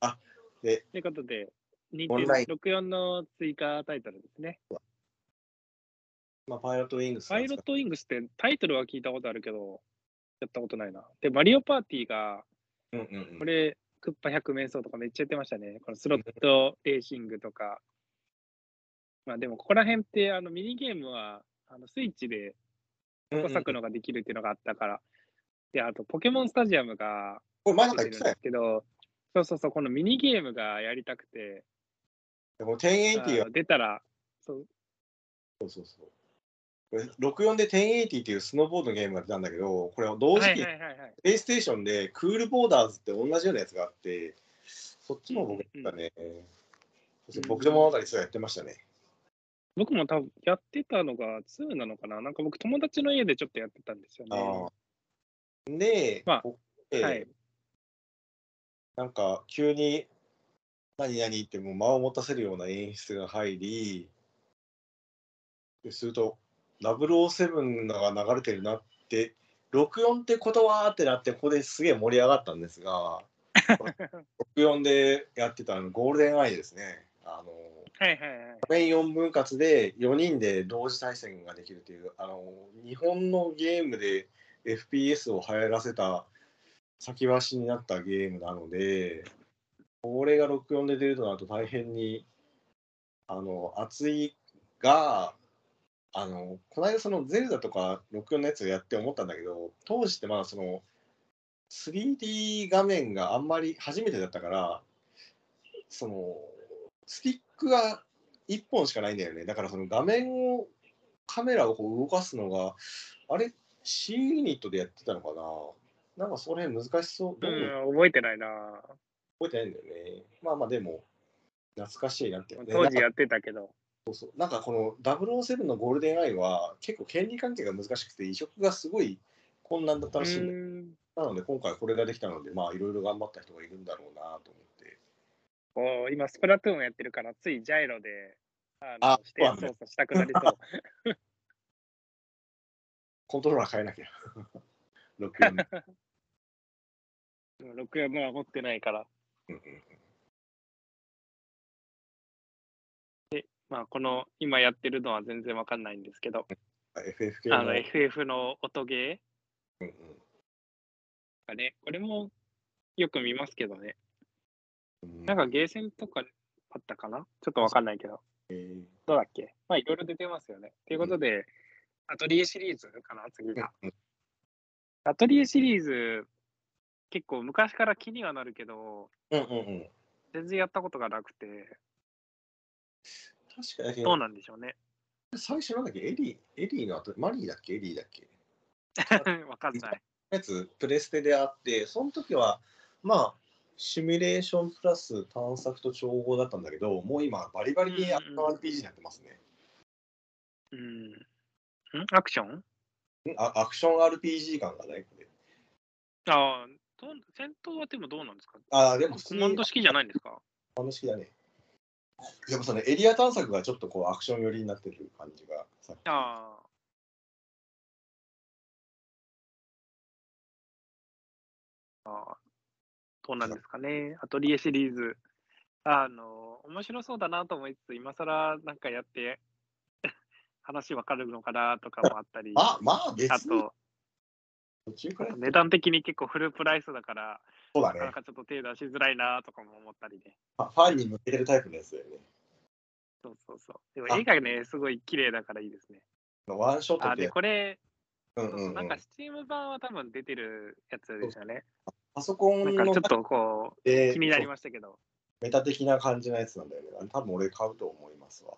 [SPEAKER 2] あで
[SPEAKER 1] ということで、任
[SPEAKER 2] オンライン
[SPEAKER 1] 64の追加タイトルですね。
[SPEAKER 2] まあ、パイロットウィングス
[SPEAKER 1] パイロットウィングスってタイトルは聞いたことあるけど、やったことないな。で、マリオパーティーが、
[SPEAKER 2] うんうんうん
[SPEAKER 1] これ、クッパ100面相とかめっちゃやってましたね。このスロットレーシングとか。まあでも、ここら辺ってあのミニゲームはあのスイッチで
[SPEAKER 2] うんうん
[SPEAKER 1] 小作のができるっていうのがあったから。で、あと、ポケモンスタジアムが
[SPEAKER 2] これ、前なんか言ってた。
[SPEAKER 1] けど、そうそうそう、このミニゲームがやりたくて、
[SPEAKER 2] でも1080は
[SPEAKER 1] あ出たら、そう
[SPEAKER 2] そうそうそう。これ64で1080っていうスノーボードのゲームが出たんだけど、これ同時期。プレイステーションでクールボーダーズって同じようなやつがあって、そっちも僕やったね。そして僕でもあたりそうやってましたね。
[SPEAKER 1] 僕も多分やってたのが2なのかな？なんか僕友達の家でちょっとやってたんですよね。
[SPEAKER 2] で、
[SPEAKER 1] まあ
[SPEAKER 2] こえー
[SPEAKER 1] はい。
[SPEAKER 2] なんか急に何々ってもう間を持たせるような演出が入り、ですると007が流れてるなって、64ってことはってなって、ここですげえ盛り上がったんですが、64でやってたあのゴールデンアイですね。あの
[SPEAKER 1] はいはいはい。
[SPEAKER 2] 画面4分割で4人で同時対戦ができるというあの日本のゲームで FPS を流行らせた先走りになったゲームなのでこれが64で出るとなると大変にあの熱いがあのこの間そのゼルダとか64のやつをやって思ったんだけど当時ってまだその 3D 画面があんまり初めてだったからそのスティックが1本しかないんだよね。だからその画面を、カメラをこう動かすのが、あれ、C ユニットでやってたのかな？なんかその辺難しそう。どう
[SPEAKER 1] うん、覚えてないな。
[SPEAKER 2] 覚えてないんだよね。まあまあでも、懐かしいなって、ね。
[SPEAKER 1] 当時やってたけど。
[SPEAKER 2] なんかこの007のゴールデンアイは結構権利関係が難しくて移植がすごい困難だったらしいんだよ。
[SPEAKER 1] うん
[SPEAKER 2] なので今回これができたので、まあいろいろ頑張った人がいるんだろうなと思って。
[SPEAKER 1] こう今、スプラトゥーンやってるから、ついジャイロで、あの操作したくなりそう。
[SPEAKER 2] コントローラー変えなきゃ。64で。
[SPEAKER 1] 64は持ってないから。
[SPEAKER 2] うんうん
[SPEAKER 1] まあ、この今やってるのは全然わかんないんですけど、
[SPEAKER 2] FF 系の。
[SPEAKER 1] あの FF の音ゲ
[SPEAKER 2] うんうん
[SPEAKER 1] ね、これもよく見ますけどね。
[SPEAKER 2] うん
[SPEAKER 1] なんかゲーセンとかあったかな？ちょっとわかんないけど。
[SPEAKER 2] えー
[SPEAKER 1] どうだっけ？まあいろいろ出てますよね。ということで、アトリエシリーズかな？次が。
[SPEAKER 2] うん
[SPEAKER 1] アトリエシリーズ、結構昔から気にはなるけど、
[SPEAKER 2] うんうんうん。
[SPEAKER 1] 全然やったことがなくて、
[SPEAKER 2] 確かに、
[SPEAKER 1] どうなんでしょうね。
[SPEAKER 2] 最初なんだっけ？エリー、エリーの後、マリーだっけ？エリーだっけ？
[SPEAKER 1] わかんない。
[SPEAKER 2] やつ、プレステであって、その時は、まあ、シミュレーションプラス探索と調合だったんだけど、もう今、バリバリにアクション RPG になってますね。
[SPEAKER 1] うん。んアクション？
[SPEAKER 2] んあアクション RPG 感がないこれ。
[SPEAKER 1] ああ、戦闘はでもどうなんですか？
[SPEAKER 2] ああ、でも普通に
[SPEAKER 1] コマンド式じゃないんですか？
[SPEAKER 2] 楽しきだね。でもそのエリア探索がちょっとこうアクション寄りになってる感じがさ
[SPEAKER 1] ああ。ああ、どうなんですかね。アトリエシリーズ。あの、面白そうだなと思いつつ、今更なんかやって、話わかるのかなとかもあったり、
[SPEAKER 2] あ、まあ別
[SPEAKER 1] あ
[SPEAKER 2] に
[SPEAKER 1] と、
[SPEAKER 2] 途中から
[SPEAKER 1] 値段的に結構フルプライスだから、
[SPEAKER 2] そうだね。
[SPEAKER 1] なかなかちょっと手出しづらいなとかも思ったりね。
[SPEAKER 2] ファファンに向けてるタイプのやつだよね。
[SPEAKER 1] そうそうそう。でも
[SPEAKER 2] あ
[SPEAKER 1] 絵がね、すごい綺麗だからいいですね。
[SPEAKER 2] ワンショット
[SPEAKER 1] あ、で、
[SPEAKER 2] って、
[SPEAKER 1] これ、
[SPEAKER 2] うんうんうん
[SPEAKER 1] なんか Steam 版は多分出てるやつですよね。
[SPEAKER 2] パソコンの
[SPEAKER 1] なんかちょっとこう、
[SPEAKER 2] で
[SPEAKER 1] 気になりましたけど。
[SPEAKER 2] メタ的な感じのやつなんだよね。多分俺買うと思いますわ。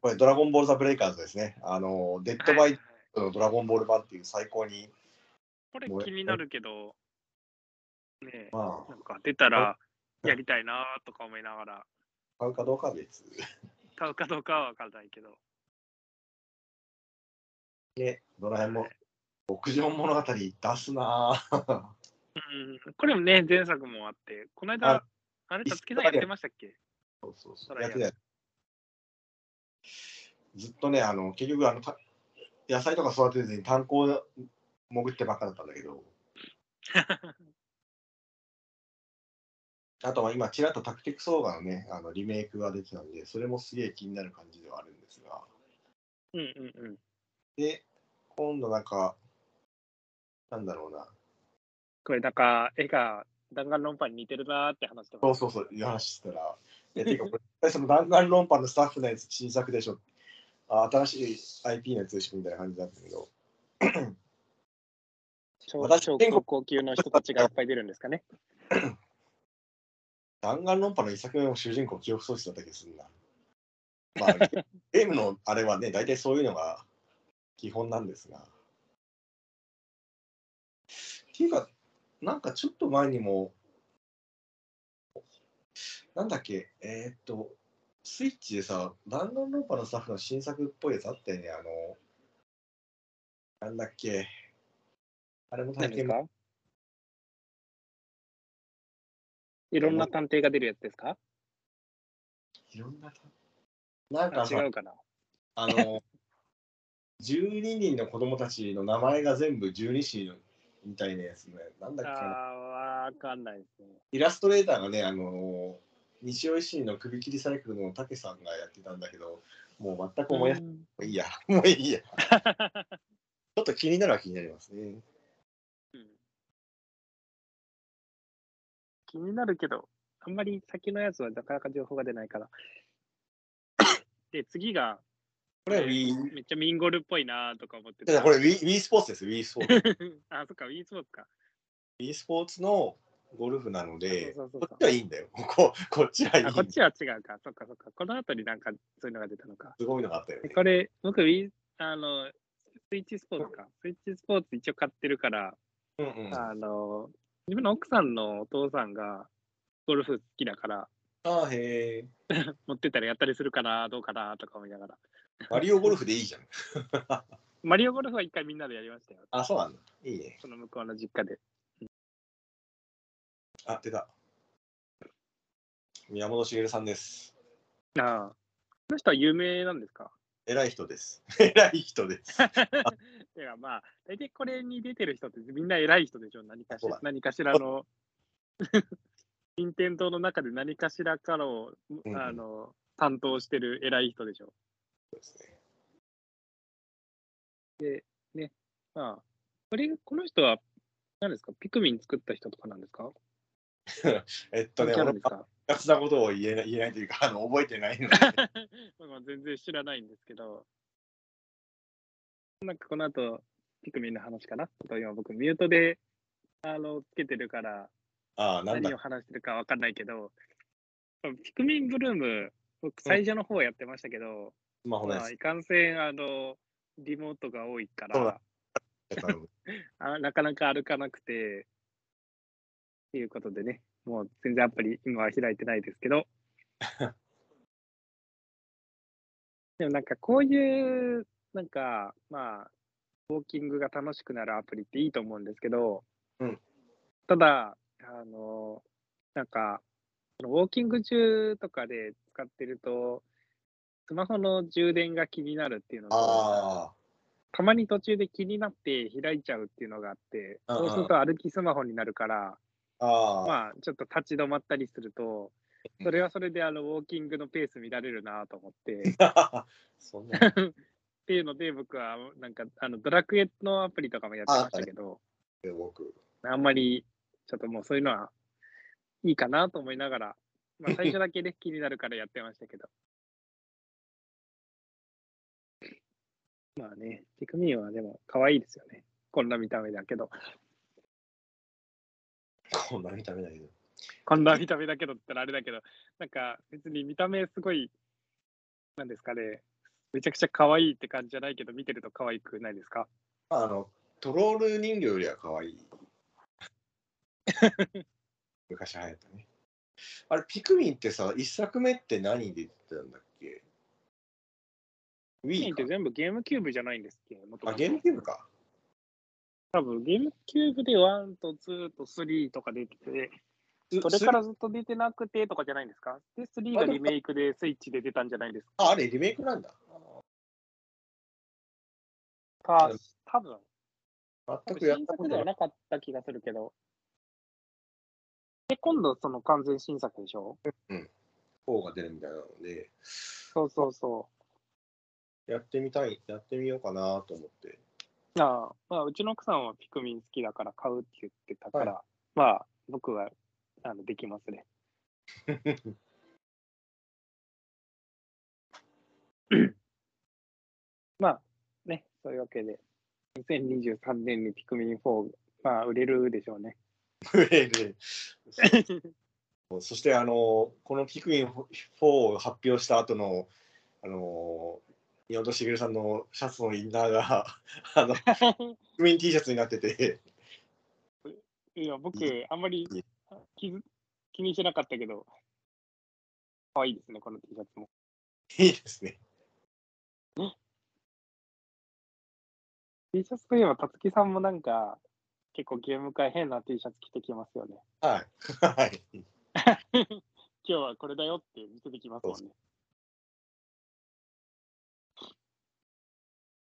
[SPEAKER 2] これドラゴンボールザブレイカーズですね。あの、デッドバイドラゴンボール版っていう最高に、
[SPEAKER 1] これ気になるけど、ねえ、
[SPEAKER 2] ま
[SPEAKER 1] なんか出たらやりたいなとか思いながら、
[SPEAKER 2] あ、買うかどうかは別。
[SPEAKER 1] 買うかどうかは分からないけど。
[SPEAKER 2] ね、どの辺も
[SPEAKER 1] はい。
[SPEAKER 2] 牧場物語出すなぁ。
[SPEAKER 1] うん、これもね、前作もあって、この間
[SPEAKER 2] あ、
[SPEAKER 1] あれ、たつきさんやってましたっけ？
[SPEAKER 2] そうそうそ。
[SPEAKER 1] そう
[SPEAKER 2] ずっとね、あの、結局あの、た野菜とか育てずに炭鉱潜ってばっかだったんだけど、あとは今、ちらっとタクティクスオーガのね、あのリメイクが出てたんで、それもすげえ気になる感じではあるんですが、
[SPEAKER 1] うんうんうん。
[SPEAKER 2] で、今度なんか、なんだろうな、
[SPEAKER 1] これなんか、絵が弾丸論破に似てるなーって話してます。
[SPEAKER 2] そうそうそう、いう話したら、いや、てか、これ、その弾丸論破のスタッフのやつ、新作でしょ。あ新しい IP のやつでしょみたいな感じだったけど、
[SPEAKER 1] 超
[SPEAKER 2] 私
[SPEAKER 1] 超高校級の人たちがいっぱい出るんですかね。
[SPEAKER 2] 弾丸論破の一作目も主人公記憶喪失だった気がするな。まあ、ゲームのあれはね、大体そういうのが基本なんですが。っていうか、なんかちょっと前にも、なんだっけ、えーっと、スイッチでさ、弾丸論破のスタッフの新作っぽいやつあったよね、あの、なんだっけ、あれも体験
[SPEAKER 1] か？いろんな探偵が出るやつですか？
[SPEAKER 2] いろんな、なん
[SPEAKER 1] あ
[SPEAKER 2] かさ
[SPEAKER 1] 違うかな。
[SPEAKER 2] あの、12人の子供たちの名前が全部12子みたいなやつね。なんだっけ
[SPEAKER 1] あ、わかんないですね。
[SPEAKER 2] イラストレーターがね、あの、西尾維新の首切りサイクルの武さんがやってたんだけど、もう全く思い出せ
[SPEAKER 1] う
[SPEAKER 2] い。いいや、もういいや。ちょっと気になるは気になりますね。
[SPEAKER 1] うん気になるけど、あんまり先のやつはなかなか情報が出ないから。で、次が、
[SPEAKER 2] これは Wii、
[SPEAKER 1] めっちゃミンゴルっぽいなとか思って
[SPEAKER 2] いやこれ Wii, Wii スポーツです、Wii スポーツ。
[SPEAKER 1] あ、そっか、Wii スポーツか。
[SPEAKER 2] Wii スポーツのゴルフなので、こっちはいいんだよ。ここっちはいい
[SPEAKER 1] あ、こっちは違うか。そっかそっか。この後になんかそういうのが出たのか。
[SPEAKER 2] すごいのがあったよね。
[SPEAKER 1] これ、僕、あの、スイッチスポーツか。スイッチスポーツ一応買ってるから、
[SPEAKER 2] うんうん。あ
[SPEAKER 1] あの、自分の奥さんのお父さんがゴルフ好きだから、
[SPEAKER 2] あ、へえ。
[SPEAKER 1] 持ってたらやったりするかな、どうかなとか思いながら。
[SPEAKER 2] マリオゴルフでいいじゃん。
[SPEAKER 1] マリオゴルフは一回みんなでやりましたよ。
[SPEAKER 2] あ、そうなんだ。いいね。
[SPEAKER 1] その向こうの実家で。
[SPEAKER 2] あ、出た。宮本茂さんです。
[SPEAKER 1] ああ。この人は有名なんですか？
[SPEAKER 2] 偉い人です。偉い人です。
[SPEAKER 1] いや、まあ、大体これに出てる人ってみんな偉い人でしょ。何かしら何かしらの。任天堂の中で何かしらからを、
[SPEAKER 2] うん
[SPEAKER 1] あの担当してる偉い人でしょ。
[SPEAKER 2] そうですね。
[SPEAKER 1] まあ、これ、この人は、何ですか？ピクミン作った人とかなんですか？
[SPEAKER 2] えっとね、俺
[SPEAKER 1] 関係あるんですか？
[SPEAKER 2] 雑なことを言えない言えないというか、あの覚えてないので、
[SPEAKER 1] 僕も全然知らないんですけど、なんかこの後、ピクミンの話かな？と今僕ミュートで、あの、つけてるから、
[SPEAKER 2] ああ、
[SPEAKER 1] 何を。話してるかわかんないけど、ピクミンブルーム、僕最初の方やってましたけど、
[SPEAKER 2] スマホのや
[SPEAKER 1] まあ、いかんせん、あの、リモートが多いから。
[SPEAKER 2] だ、
[SPEAKER 1] あなかなか歩かなくて、ということでね、もう全然アプリ今は開いてないですけど。でもなんかこういう、なんかまあ、ウォーキングが楽しくなるアプリっていいと思うんですけど、
[SPEAKER 2] うん。
[SPEAKER 1] ただ、あの、なんか、ウォーキング中とかで使ってると、スマホの充電が気になるっていうのと、
[SPEAKER 2] あ
[SPEAKER 1] たまに途中で気になって開いちゃうっていうのがあって、そうすると歩きスマホになるから、
[SPEAKER 2] あ、ああ、
[SPEAKER 1] まあ、ちょっと立ち止まったりすると、それはそれであのウォーキングのペース見られるなと思って、
[SPEAKER 2] そんな。
[SPEAKER 1] っていうので、僕はなんかあのドラクエのアプリとかもやってましたけど、
[SPEAKER 2] 僕。
[SPEAKER 1] あんまりちょっともうそういうのはいいかなと思いながら、まあ、最初だけね、気になるからやってましたけど。まあね、ピクミンはでも可愛いですよね。こんな見た目だけど。
[SPEAKER 2] こんな見た目だけど。
[SPEAKER 1] こんな見た目だけどって言ったらあれだけど、なんか別に見た目すごい、なんですかね、めちゃくちゃ可愛いって感じじゃないけど、見てると可愛くないですか？
[SPEAKER 2] あの、トロール人形よりは可愛い。昔流行ったね。あれ、ピクミンってさ、一作目って何で出てたんだっけ？
[SPEAKER 1] ピクミ
[SPEAKER 2] ?Wii か
[SPEAKER 1] ンって全部ゲームキューブじゃないんですっけ？元
[SPEAKER 2] あ、
[SPEAKER 1] 々
[SPEAKER 2] ゲームキューブか。
[SPEAKER 1] 多分ゲームキューブで1と2と3とか出てて、それからずっと出てなくてとかじゃないんですか？で、3がリメイクでスイッチで出たんじゃないですか？
[SPEAKER 2] あ、あれ、リメイクなんだ。
[SPEAKER 1] た多分多
[SPEAKER 2] 全
[SPEAKER 1] 分
[SPEAKER 2] くやったことな。
[SPEAKER 1] 新作ではいなかった気がするけど。で、今度その完全新作でしょ？
[SPEAKER 2] 方が出るみたいなので、
[SPEAKER 1] そうそうそ
[SPEAKER 2] やってみたい、やってみようかなと思って。
[SPEAKER 1] う。ああまあ、うちの奥さんはピクミン好きだから買うって言ってたから、まあ、僕はあのできますね。まあ、ね、そういうわけで、2023年にピクミン4、まあ、売れるでしょうね。
[SPEAKER 2] 売れるそして、あの、このピクミン4を発表した後の、あの、宮本茂さんのシャツのインナーが、あの、ピクミン T シャツになってて、
[SPEAKER 1] いや、僕あんまり気づ気にしてなかったけど、可愛いですね、この T シャツも。
[SPEAKER 2] いいですね。
[SPEAKER 1] T シャツといえば、たつきさんもなんか、結構ゲーム会変な T シャツ着てきますよね。
[SPEAKER 2] はい。はい。
[SPEAKER 1] 今日はこれだよって見せてきますもんね。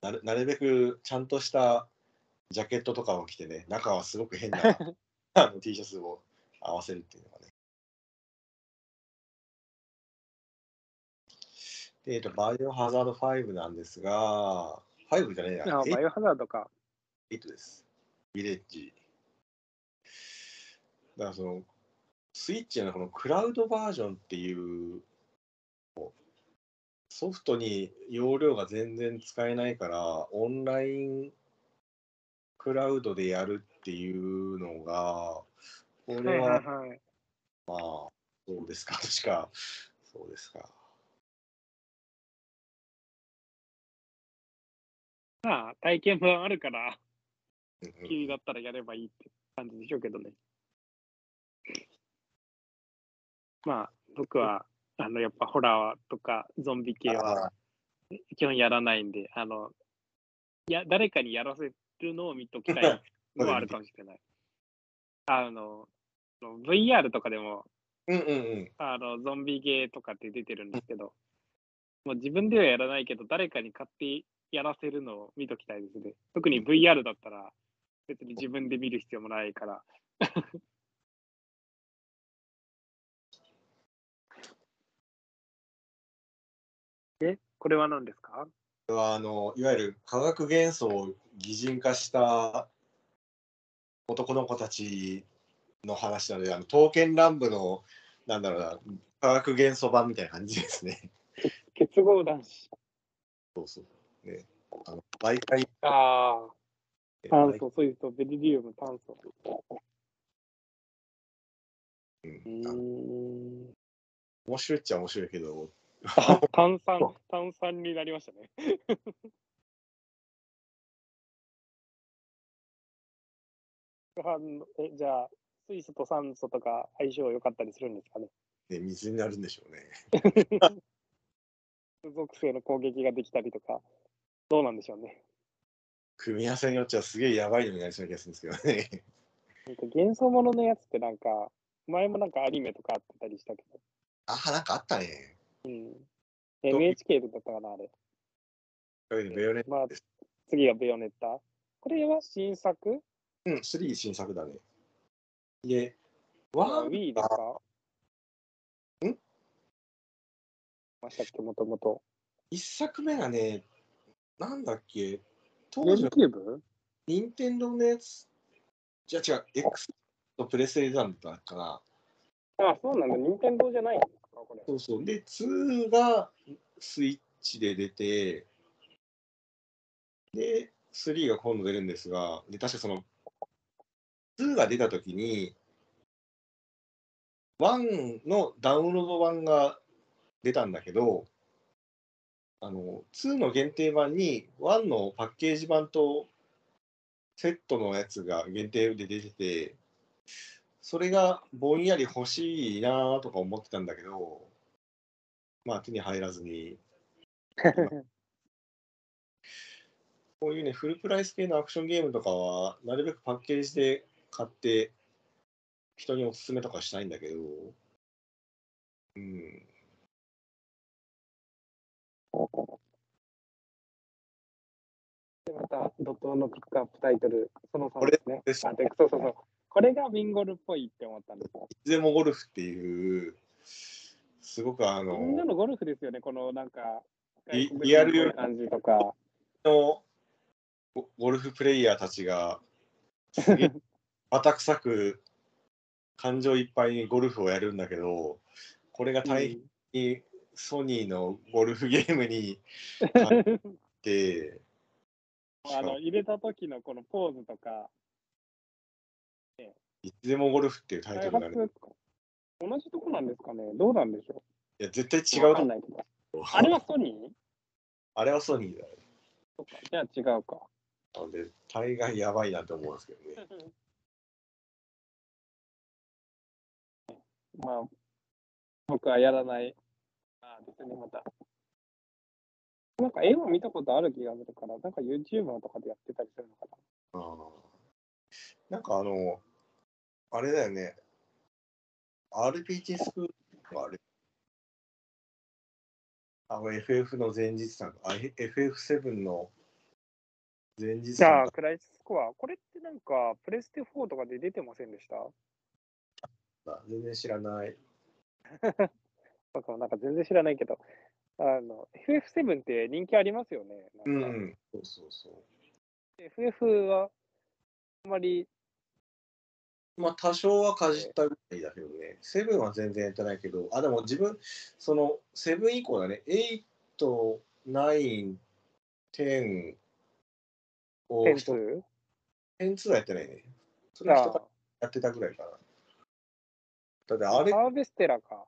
[SPEAKER 2] なるなるべくちゃんとしたジャケットとかを着てね、中はすごく変な あの T シャツを合わせるっていうのがね。で、えっと、バイオハザード5なんですが、5じゃねえや、
[SPEAKER 1] あバイオハザードか。
[SPEAKER 2] 8です。ビレッジ。だからその、スイッチのこのクラウドバージョンっていう、ソフトに容量が全然使えないから、オンラインクラウドでやるっていうのが、これは、
[SPEAKER 1] はいはいはい。
[SPEAKER 2] まあ、そうですか、確か、そうですか。
[SPEAKER 1] まあ、体験版あるから、気になったらやればいいって感じでしょうけどね。まあ、僕は、あの、やっぱホラーとかゾンビ系は
[SPEAKER 2] あ
[SPEAKER 1] 基本やらないんで、あの、いや、誰かにやらせるのを見ときたい のはあるかもしれない。あの、VR とかでも、
[SPEAKER 2] うんうんうん。
[SPEAKER 1] あの、ゾンビゲーとかって出てるんですけど、もう自分ではやらないけど、誰かに買ってやらせるのを見ときたいですね。特に VR だったら、別に自分で見る必要もないから。これは何ですか？
[SPEAKER 2] はあのいわゆる化学元素を擬人化した男の子たちの話なので、あの刀剣乱舞のなんだろうな化学元素版みたいな感じですね。
[SPEAKER 1] 結合男子。
[SPEAKER 2] そうそう。ね、あの毎回、
[SPEAKER 1] ああ、炭
[SPEAKER 2] 毎
[SPEAKER 1] 素、そういうと、ベリリウム、炭素。
[SPEAKER 2] う
[SPEAKER 1] ん。
[SPEAKER 2] 面白いっちゃ面白いけど、
[SPEAKER 1] あ 炭酸、炭酸になりましたね。えじゃあ、水素と酸素とか相性良かったりするんですかね？
[SPEAKER 2] ね、水になるんでしょうね。
[SPEAKER 1] 属性の攻撃ができたりとか、どうなんでしょうね？
[SPEAKER 2] 組み合わせによっちゃすげえやばいのになりそうな気がするんですけどね。
[SPEAKER 1] なんか幻想もののやつってなんか、前もなんかアニメとかあってたりしたけど、
[SPEAKER 2] あ、なんかあったね。
[SPEAKER 1] うん。NHK だったかな、あれ。
[SPEAKER 2] ベヨネッ
[SPEAKER 1] まあ次がベヨネッタ。これは新作？
[SPEAKER 2] うん、3新作だね。で、
[SPEAKER 1] あ
[SPEAKER 2] ワン
[SPEAKER 1] Wii ですか？
[SPEAKER 2] ん？
[SPEAKER 1] ましたっけ、もともと。
[SPEAKER 2] 一作目がね、なんだっけ、当時の
[SPEAKER 1] ムキューブ
[SPEAKER 2] 任天堂のやつ、じゃあ違う、X とプレステだったかな。
[SPEAKER 1] あ、そうなんだ。任天堂じゃないこれ。
[SPEAKER 2] そうそう。で、2がスイッチで出て、で、3が今度出るんですが、で、確かその、2が出たときに、1のダウンロード版が出たんだけど、あの、2の限定版に1のパッケージ版とセットのやつが限定で出てて、それがぼんやり欲しいなとか思ってたんだけど、まあ手に入らずに、こういうね、フルプライス系のアクションゲームとかは、なるべくパッケージで買って、人におすすめとかしたいんだけど、うん、
[SPEAKER 1] でまた、怒涛のピックアップタイトル、その3
[SPEAKER 2] これ
[SPEAKER 1] ですね。
[SPEAKER 2] です
[SPEAKER 1] あでそうそうそう。これがビンゴルっぽいって思ったんですよ。
[SPEAKER 2] いつでもゴルフっていう、すごくあの、
[SPEAKER 1] みんなのゴルフですよね、このなんか、
[SPEAKER 2] リアル
[SPEAKER 1] 感じとか。
[SPEAKER 2] のゴゴルフプレイヤーたちが、すげえ、また臭く、感情いっぱいにゴルフをやるんだけど、これが大変にソニーのゴルフゲームに 感じて、
[SPEAKER 1] あの入れた時のこのポーズとか、
[SPEAKER 2] いつでもゴルフっていうタイ
[SPEAKER 1] 開
[SPEAKER 2] トルがね、
[SPEAKER 1] 発同じとこなんですかねどうなんでしょ
[SPEAKER 2] いや絶対
[SPEAKER 1] う
[SPEAKER 2] 違うと思。う。
[SPEAKER 1] あれはソニー？
[SPEAKER 2] あれはソニーだよ。
[SPEAKER 1] そっかじゃあ違うか。
[SPEAKER 2] なので、大概やばいなと思うんですけどね。
[SPEAKER 1] まあ、僕はやらない。あですね、また。なんか絵を見たことある気がするから、なんか YouTuber とかでやってたりするのかな。
[SPEAKER 2] あーなんかあの、あれだよね。RPG スクールがあれ。あの FF の前日さん、あ FF7 の前日
[SPEAKER 1] じゃあ、クライシスコア。これってなんか、プレステ4とかで出てませんでした？
[SPEAKER 2] だ全然知らない。
[SPEAKER 1] 僕もなんか全然知らないけど、あの、FF7 って人気ありますよね。んか
[SPEAKER 2] ん、そうそうそう。
[SPEAKER 1] FF はあんまり、
[SPEAKER 2] まあ、多少はかじったぐらいだけどね、セブンは全然やってないけど、あ、でも自分、その、セブン以降だね、8、9、10を
[SPEAKER 1] 点
[SPEAKER 2] 一
[SPEAKER 1] 数
[SPEAKER 2] 10、2はやってないね。それは人やってたぐらいかな。だってあれ、
[SPEAKER 1] ハーベステラか。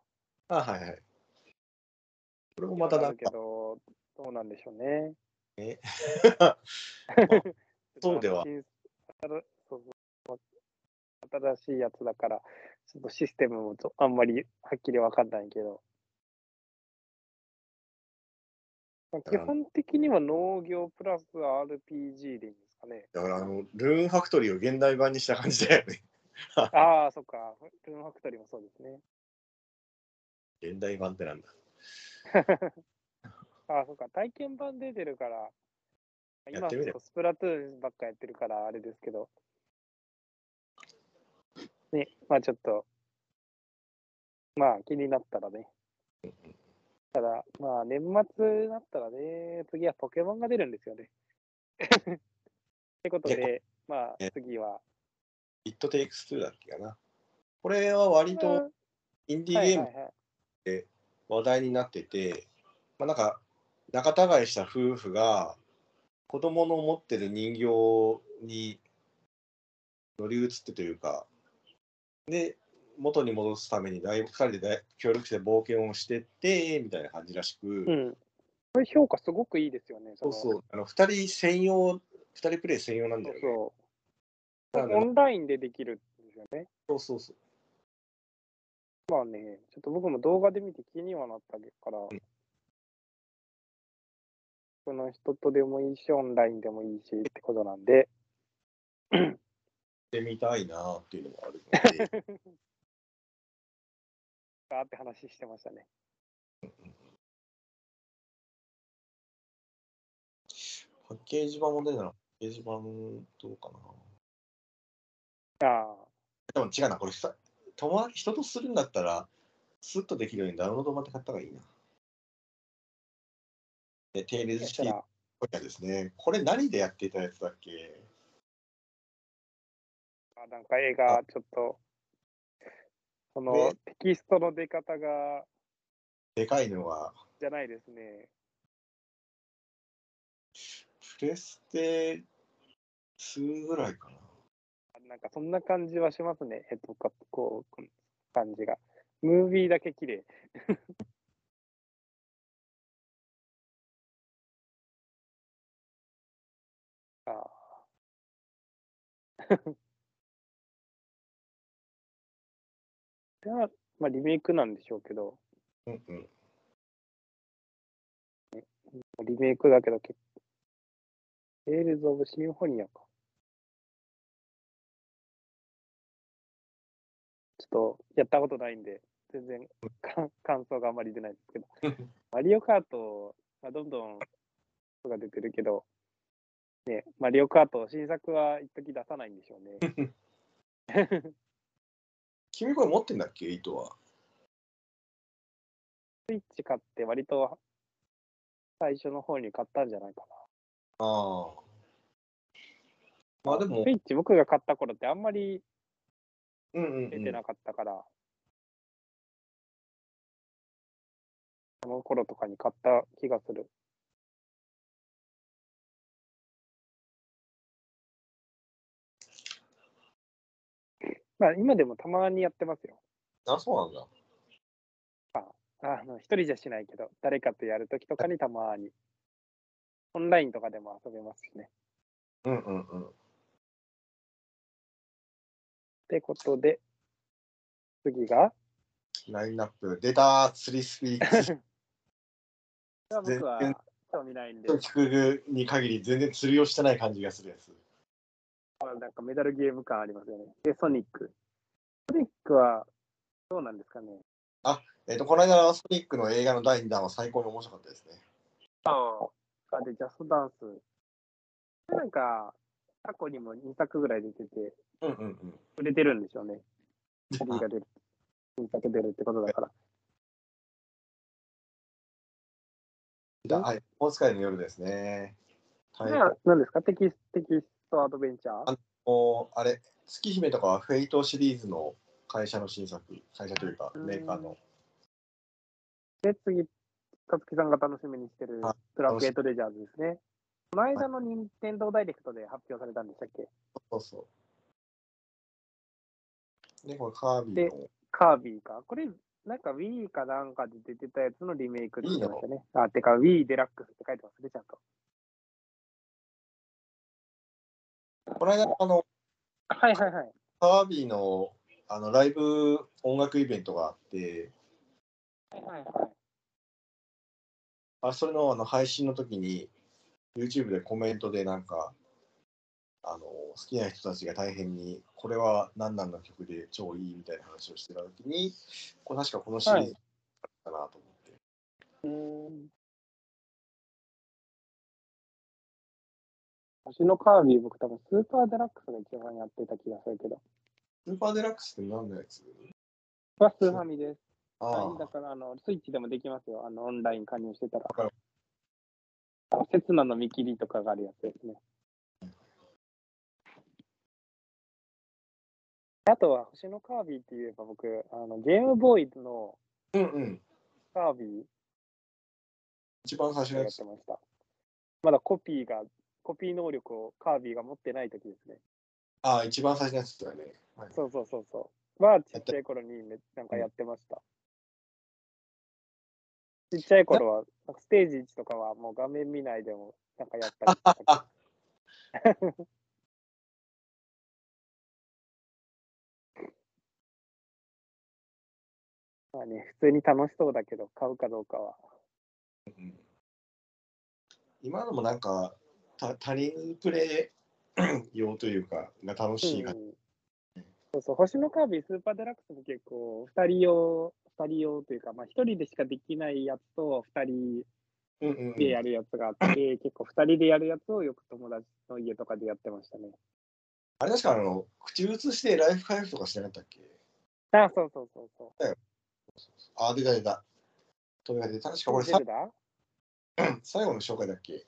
[SPEAKER 2] あ、はいはい。これもまたなん
[SPEAKER 1] け
[SPEAKER 2] か、
[SPEAKER 1] ど、どうなんでしょうね。
[SPEAKER 2] ね そうでは
[SPEAKER 1] 新しいやつだから、ちょっとシステムもあんまりはっきりわかんないけど。まあ基本的には農業プラス RPG でいいんですかね。
[SPEAKER 2] だからあの、ルーンファクトリーを現代版にした感じだよね。
[SPEAKER 1] ああ、そっか。ルーンファクトリーもそうですね。
[SPEAKER 2] 現代版ってなんだ？
[SPEAKER 1] ああ、そっか。体験版出てるから、今スプラトゥーンばっかやってるからあれですけど。ね、まあちょっと、まあ気になったらね。ただ、まあ年末になったらね、次はポケモンが出るんですよね。ってことで、まあ
[SPEAKER 2] ね
[SPEAKER 1] 次は、
[SPEAKER 2] It Takes Two だっけかな。これは割とインディーゲーム
[SPEAKER 1] はいはいはい。
[SPEAKER 2] 話題になってて、まあ、なんか仲違いした夫婦が子供の持ってる人形に乗り移ってというかで元に戻すためにだいぶ2人でだい協力して冒険をしてってみたいな感じらしく、
[SPEAKER 1] うん。これ評価すごくいいですよね。
[SPEAKER 2] そう
[SPEAKER 1] の
[SPEAKER 2] そうあの2人専用2人プレイ専用なんだよね。
[SPEAKER 1] そうそう。オンラインでできるんですよよね。
[SPEAKER 2] そうそうそう。
[SPEAKER 1] まあね、ちょっと僕も動画で見て気にはなったから、
[SPEAKER 2] ん
[SPEAKER 1] その人とでもいいし、オンラインでもいいしってことなんで、
[SPEAKER 2] ってみたいなっていうのもあるので、
[SPEAKER 1] ガーって話してましたね。
[SPEAKER 2] パッケージ版も出たら、パッケージ版どうかな。
[SPEAKER 1] ああ、
[SPEAKER 2] でも違うな、これさ、友達人とするんだったら、スッとできるようにダウンロード版で買った方がいいな。で、テイレーズシティ
[SPEAKER 1] そしたら、
[SPEAKER 2] これですね。これ何でやってたやつだっけ？
[SPEAKER 1] あなんか映画、ちょっと、その
[SPEAKER 2] ね
[SPEAKER 1] テキストの出方が、
[SPEAKER 2] でかいのは、
[SPEAKER 1] じゃないですね。
[SPEAKER 2] プレステ2ぐらいかな。
[SPEAKER 1] なんかそんな感じはしますね。えっと、かこう、この感じが。ムービーだけ綺麗。ああ。では、まあ、リメイクなんでしょうけど、
[SPEAKER 2] うんうん。
[SPEAKER 1] リメイクだけど結構。テールズ・オブ・シンフォニアか。ちょっとやったことないんで、全然か感想があまり出ないですけど。マリオカート、まあ、どんどん人が出てるけど、ね、マリオカート新作は一時出さないんでしょうね。
[SPEAKER 2] 君これ持ってんだっけ？糸は。
[SPEAKER 1] スイッチ買って割と最初の方に買ったんじゃないか
[SPEAKER 2] ああ。まあで
[SPEAKER 1] な。
[SPEAKER 2] も
[SPEAKER 1] ス、イッチ僕が買った頃ってあんまり
[SPEAKER 2] うんうん、うん。
[SPEAKER 1] 出てなかったから、その頃とかに買った気がする。まあ今でもたまにやってますよ。
[SPEAKER 2] あ、そうなんだ。
[SPEAKER 1] あの一人じゃしないけど、誰かとやるときとかにたまに。オンラインとかでも遊べますしね。
[SPEAKER 2] うんうんうん。
[SPEAKER 1] ってことで、次が、
[SPEAKER 2] ラインナップ、出たスリースピーク全
[SPEAKER 1] 僕は
[SPEAKER 2] 然
[SPEAKER 1] 興味ないんで、
[SPEAKER 2] 聞くに限り全然釣りをしてない感じがするやつ。
[SPEAKER 1] なんかメダルゲーム感ありますよね。で、ソニック。ソニックはどうなんですかね。
[SPEAKER 2] えっ、と、この間のソニックの映画の第2弾は最高に面白かったですね。
[SPEAKER 1] ああ。で、ジャストダンス。なんか、過去にも2作ぐらい出てて、
[SPEAKER 2] うんうんうん。
[SPEAKER 1] 売れてるんでしょうね。2が出る。2作出るってことだから。
[SPEAKER 2] だはい、大使いの夜ですね。はい
[SPEAKER 1] じゃあ、何ですか？テキステキストアドベンチャー？
[SPEAKER 2] あもうあれ、月姫とかはフェイトシリーズの会社の新作、会社というか
[SPEAKER 1] うん
[SPEAKER 2] メーカーの。
[SPEAKER 1] で、次、かつきさんが楽しみにしてる
[SPEAKER 2] はい
[SPEAKER 1] ブラックエイトレジャーズですね。この間の任天堂ダイレクトで発表されたんでしたっけ？
[SPEAKER 2] そうそう。で、これカービィの。
[SPEAKER 1] カービィか。これ、なんか Wii かなんかで出てたやつのリメイクって言ってましたね。あ、てか Wii デラックスって書いてますね、ちゃんと。
[SPEAKER 2] この間、あの、
[SPEAKER 1] はいはいはい。
[SPEAKER 2] カービィのあのライブ音楽イベントがあって、
[SPEAKER 1] はいはいはい。
[SPEAKER 2] あそれのあの配信の時に YouTube でコメントでなんかあの好きな人たちが大変にこれは何々の曲で超いいみたいな話をしてた時にこれ確かこのシリーズだったなと思って、
[SPEAKER 1] 星のカービィ、僕多分スーパーデラックスが一番やってた気がするけど。
[SPEAKER 2] スーパーデラックスって何のやつ？
[SPEAKER 1] はスーファミです。
[SPEAKER 2] あ
[SPEAKER 1] はい、だ
[SPEAKER 2] あ
[SPEAKER 1] からあの、スイッチでもできますよ。あの、オンライン加入してたら。あの刹那の見切りとかがあるやつですね。あとは、星のカービィって言えば僕、あのゲームボーイズの
[SPEAKER 2] うんうん
[SPEAKER 1] カービィ
[SPEAKER 2] 一番最初の
[SPEAKER 1] や
[SPEAKER 2] やつ
[SPEAKER 1] ってました。まだコピーが、コピー能力をカービィが持ってない時ですね。
[SPEAKER 2] ああ一番最初のやつだよね、はい、
[SPEAKER 1] そうそうそうそう。はちっちゃい頃にめなんかやってました。ちっちゃい頃は、なんかステージ1とかはもう画面見ないでもなんかやったりしたけどまあね、普通に楽しそうだけど、買うかどうかは。
[SPEAKER 2] うん今のもなんかた他人プレイ用というかが楽しい感じ、
[SPEAKER 1] うん。そうそう、星のカービィスーパーデラックスも結構、2人用、二人用というか、まあ、1人でしかできないやつと、2人
[SPEAKER 2] うんうん。うん
[SPEAKER 1] でやるやつがあって、結構2人でやるやつをよく友達の家とかでやってましたね。
[SPEAKER 2] あれ確かあの口移してライフ回復とかしてなかったっけ？
[SPEAKER 1] あ、そうそうそうそう。
[SPEAKER 2] あ出た出た。飛びが出た。確かこれさ最後の紹介だっけ？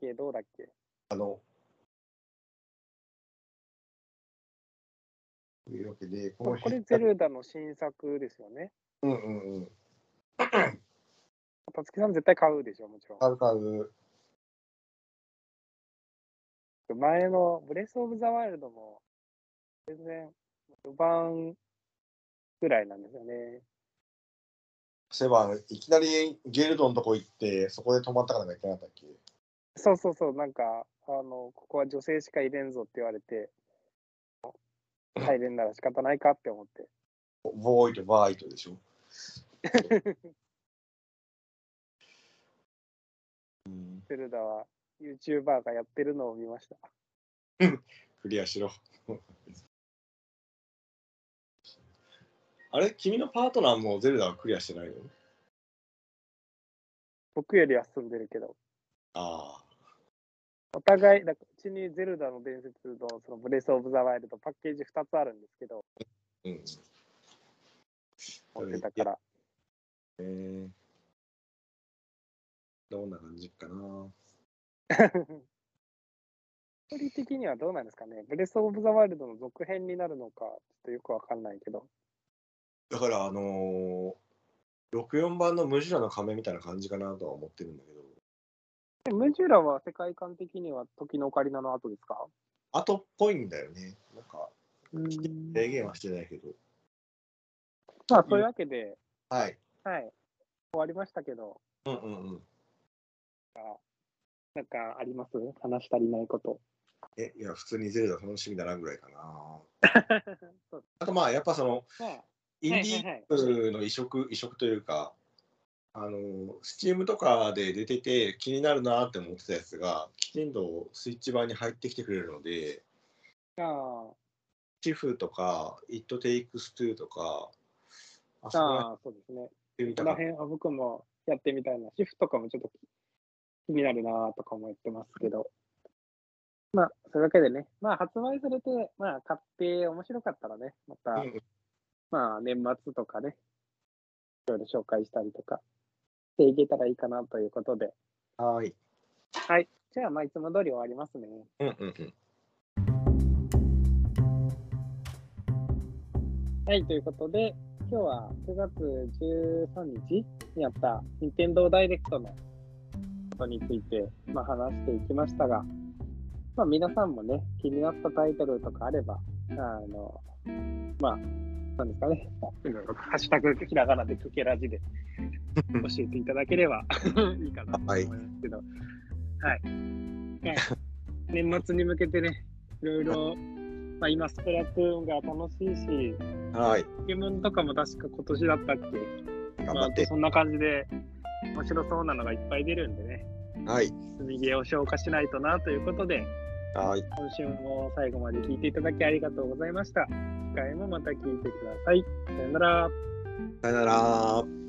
[SPEAKER 1] けどうだっけ？
[SPEAKER 2] あのというわけでこの
[SPEAKER 1] これゼルダの新作ですよね。
[SPEAKER 2] うんうんうん
[SPEAKER 1] たつきさん絶対買うでしょ、もちろ
[SPEAKER 2] 買う買う
[SPEAKER 1] ん。前のブレス・オブ・ザ・ワイルドも全然序盤ぐらいなんですよね。
[SPEAKER 2] そういいきなりゲルドのとこ行ってそこで止まったかなんか言ってなかったっけ？
[SPEAKER 1] そうそうそう、なんか、あの、ここは女性しか入れんぞって言われて、入れんなら仕方ないかって思って。
[SPEAKER 2] ボーイとバーイとでしょ？うん
[SPEAKER 1] ゼルダは YouTuber がやってるのを見ました。
[SPEAKER 2] クリアしろ。あれ？君のパートナーもゼルダはクリアしてないの？
[SPEAKER 1] 僕よりは進んでるけど、
[SPEAKER 2] ああ。
[SPEAKER 1] お互い、だうちにゼルダの伝説のそのブレス・オブ・ザ・ワイルドパッケージ2つあるんですけど、
[SPEAKER 2] うん。
[SPEAKER 1] 持ってたから。
[SPEAKER 2] えー、どんな感じかな。
[SPEAKER 1] ストーリー的にはどうなんですかねブレス・オブ・ザ・ワイルドの続編になるのか、ちょっとよくわかんないけど。
[SPEAKER 2] だから、あのー、64番のムジュラの仮面みたいな感じかなとは思ってるんだけど、
[SPEAKER 1] でムジュラは世界観的には時のオカリナの後ですか？
[SPEAKER 2] 後っぽいんだよね。なんか、
[SPEAKER 1] うん
[SPEAKER 2] 制限はしてないけど。
[SPEAKER 1] まあ、そういうわけで、
[SPEAKER 2] はい。
[SPEAKER 1] はい。終わりましたけど、
[SPEAKER 2] うんうんうん。
[SPEAKER 1] なんかあります？話し足りないこと。
[SPEAKER 2] え、いや、普通にゼルダ楽しみだなぐらいかな。あとまあ、やっぱその、
[SPEAKER 1] まあ、
[SPEAKER 2] インディーズの移植、移植というか、あの、スチームとかで出てて気になるなって思ってたやつが、きちんとスイッチ版に入ってきてくれるので、
[SPEAKER 1] あ
[SPEAKER 2] シフとか、It Takes Two とか、あ
[SPEAKER 1] あ、
[SPEAKER 2] そ
[SPEAKER 1] ああ、そうですね。この辺は僕もやってみたいな。シフとかもちょっと気になるなとかも言ってますけど。まあ、そういうわけでね、まあ、発売されて、まあ、買って面白かったらね、また、
[SPEAKER 2] た。うんうん
[SPEAKER 1] まあ、年末とかね、いろいろ紹介したりとかしていけたらいいかなということで。
[SPEAKER 2] はい。
[SPEAKER 1] はい。じゃあ、まあ、いつも通り終わりますね。
[SPEAKER 2] うんうんうん。
[SPEAKER 1] はい、ということで、今日は9月13日にあった任天堂ダイレクトのことについて、まあ、話していきましたが、まあ、皆さんもね、気になったタイトルとかあれば、あの、まあ、なんですかね、ハッシュタグひらがなでクケラジで教えていただければ いいかなと思いますけど、はい。まあ年末に向けてね、いろいろ、まあ、今、スプラトゥーンが楽しいし、
[SPEAKER 2] はい。
[SPEAKER 1] ポケモンとかも確か今年だったっけ？
[SPEAKER 2] 頑張って。
[SPEAKER 1] まあ、そんな感じで面白そうなのがいっぱい出るんでね、
[SPEAKER 2] はい。
[SPEAKER 1] 積みゲーを消化しないとなということで、
[SPEAKER 2] はい。
[SPEAKER 1] 今週も最後まで聞いていただきありがとうございました。次回もまた聞いてください。さよなら。
[SPEAKER 2] さよなら。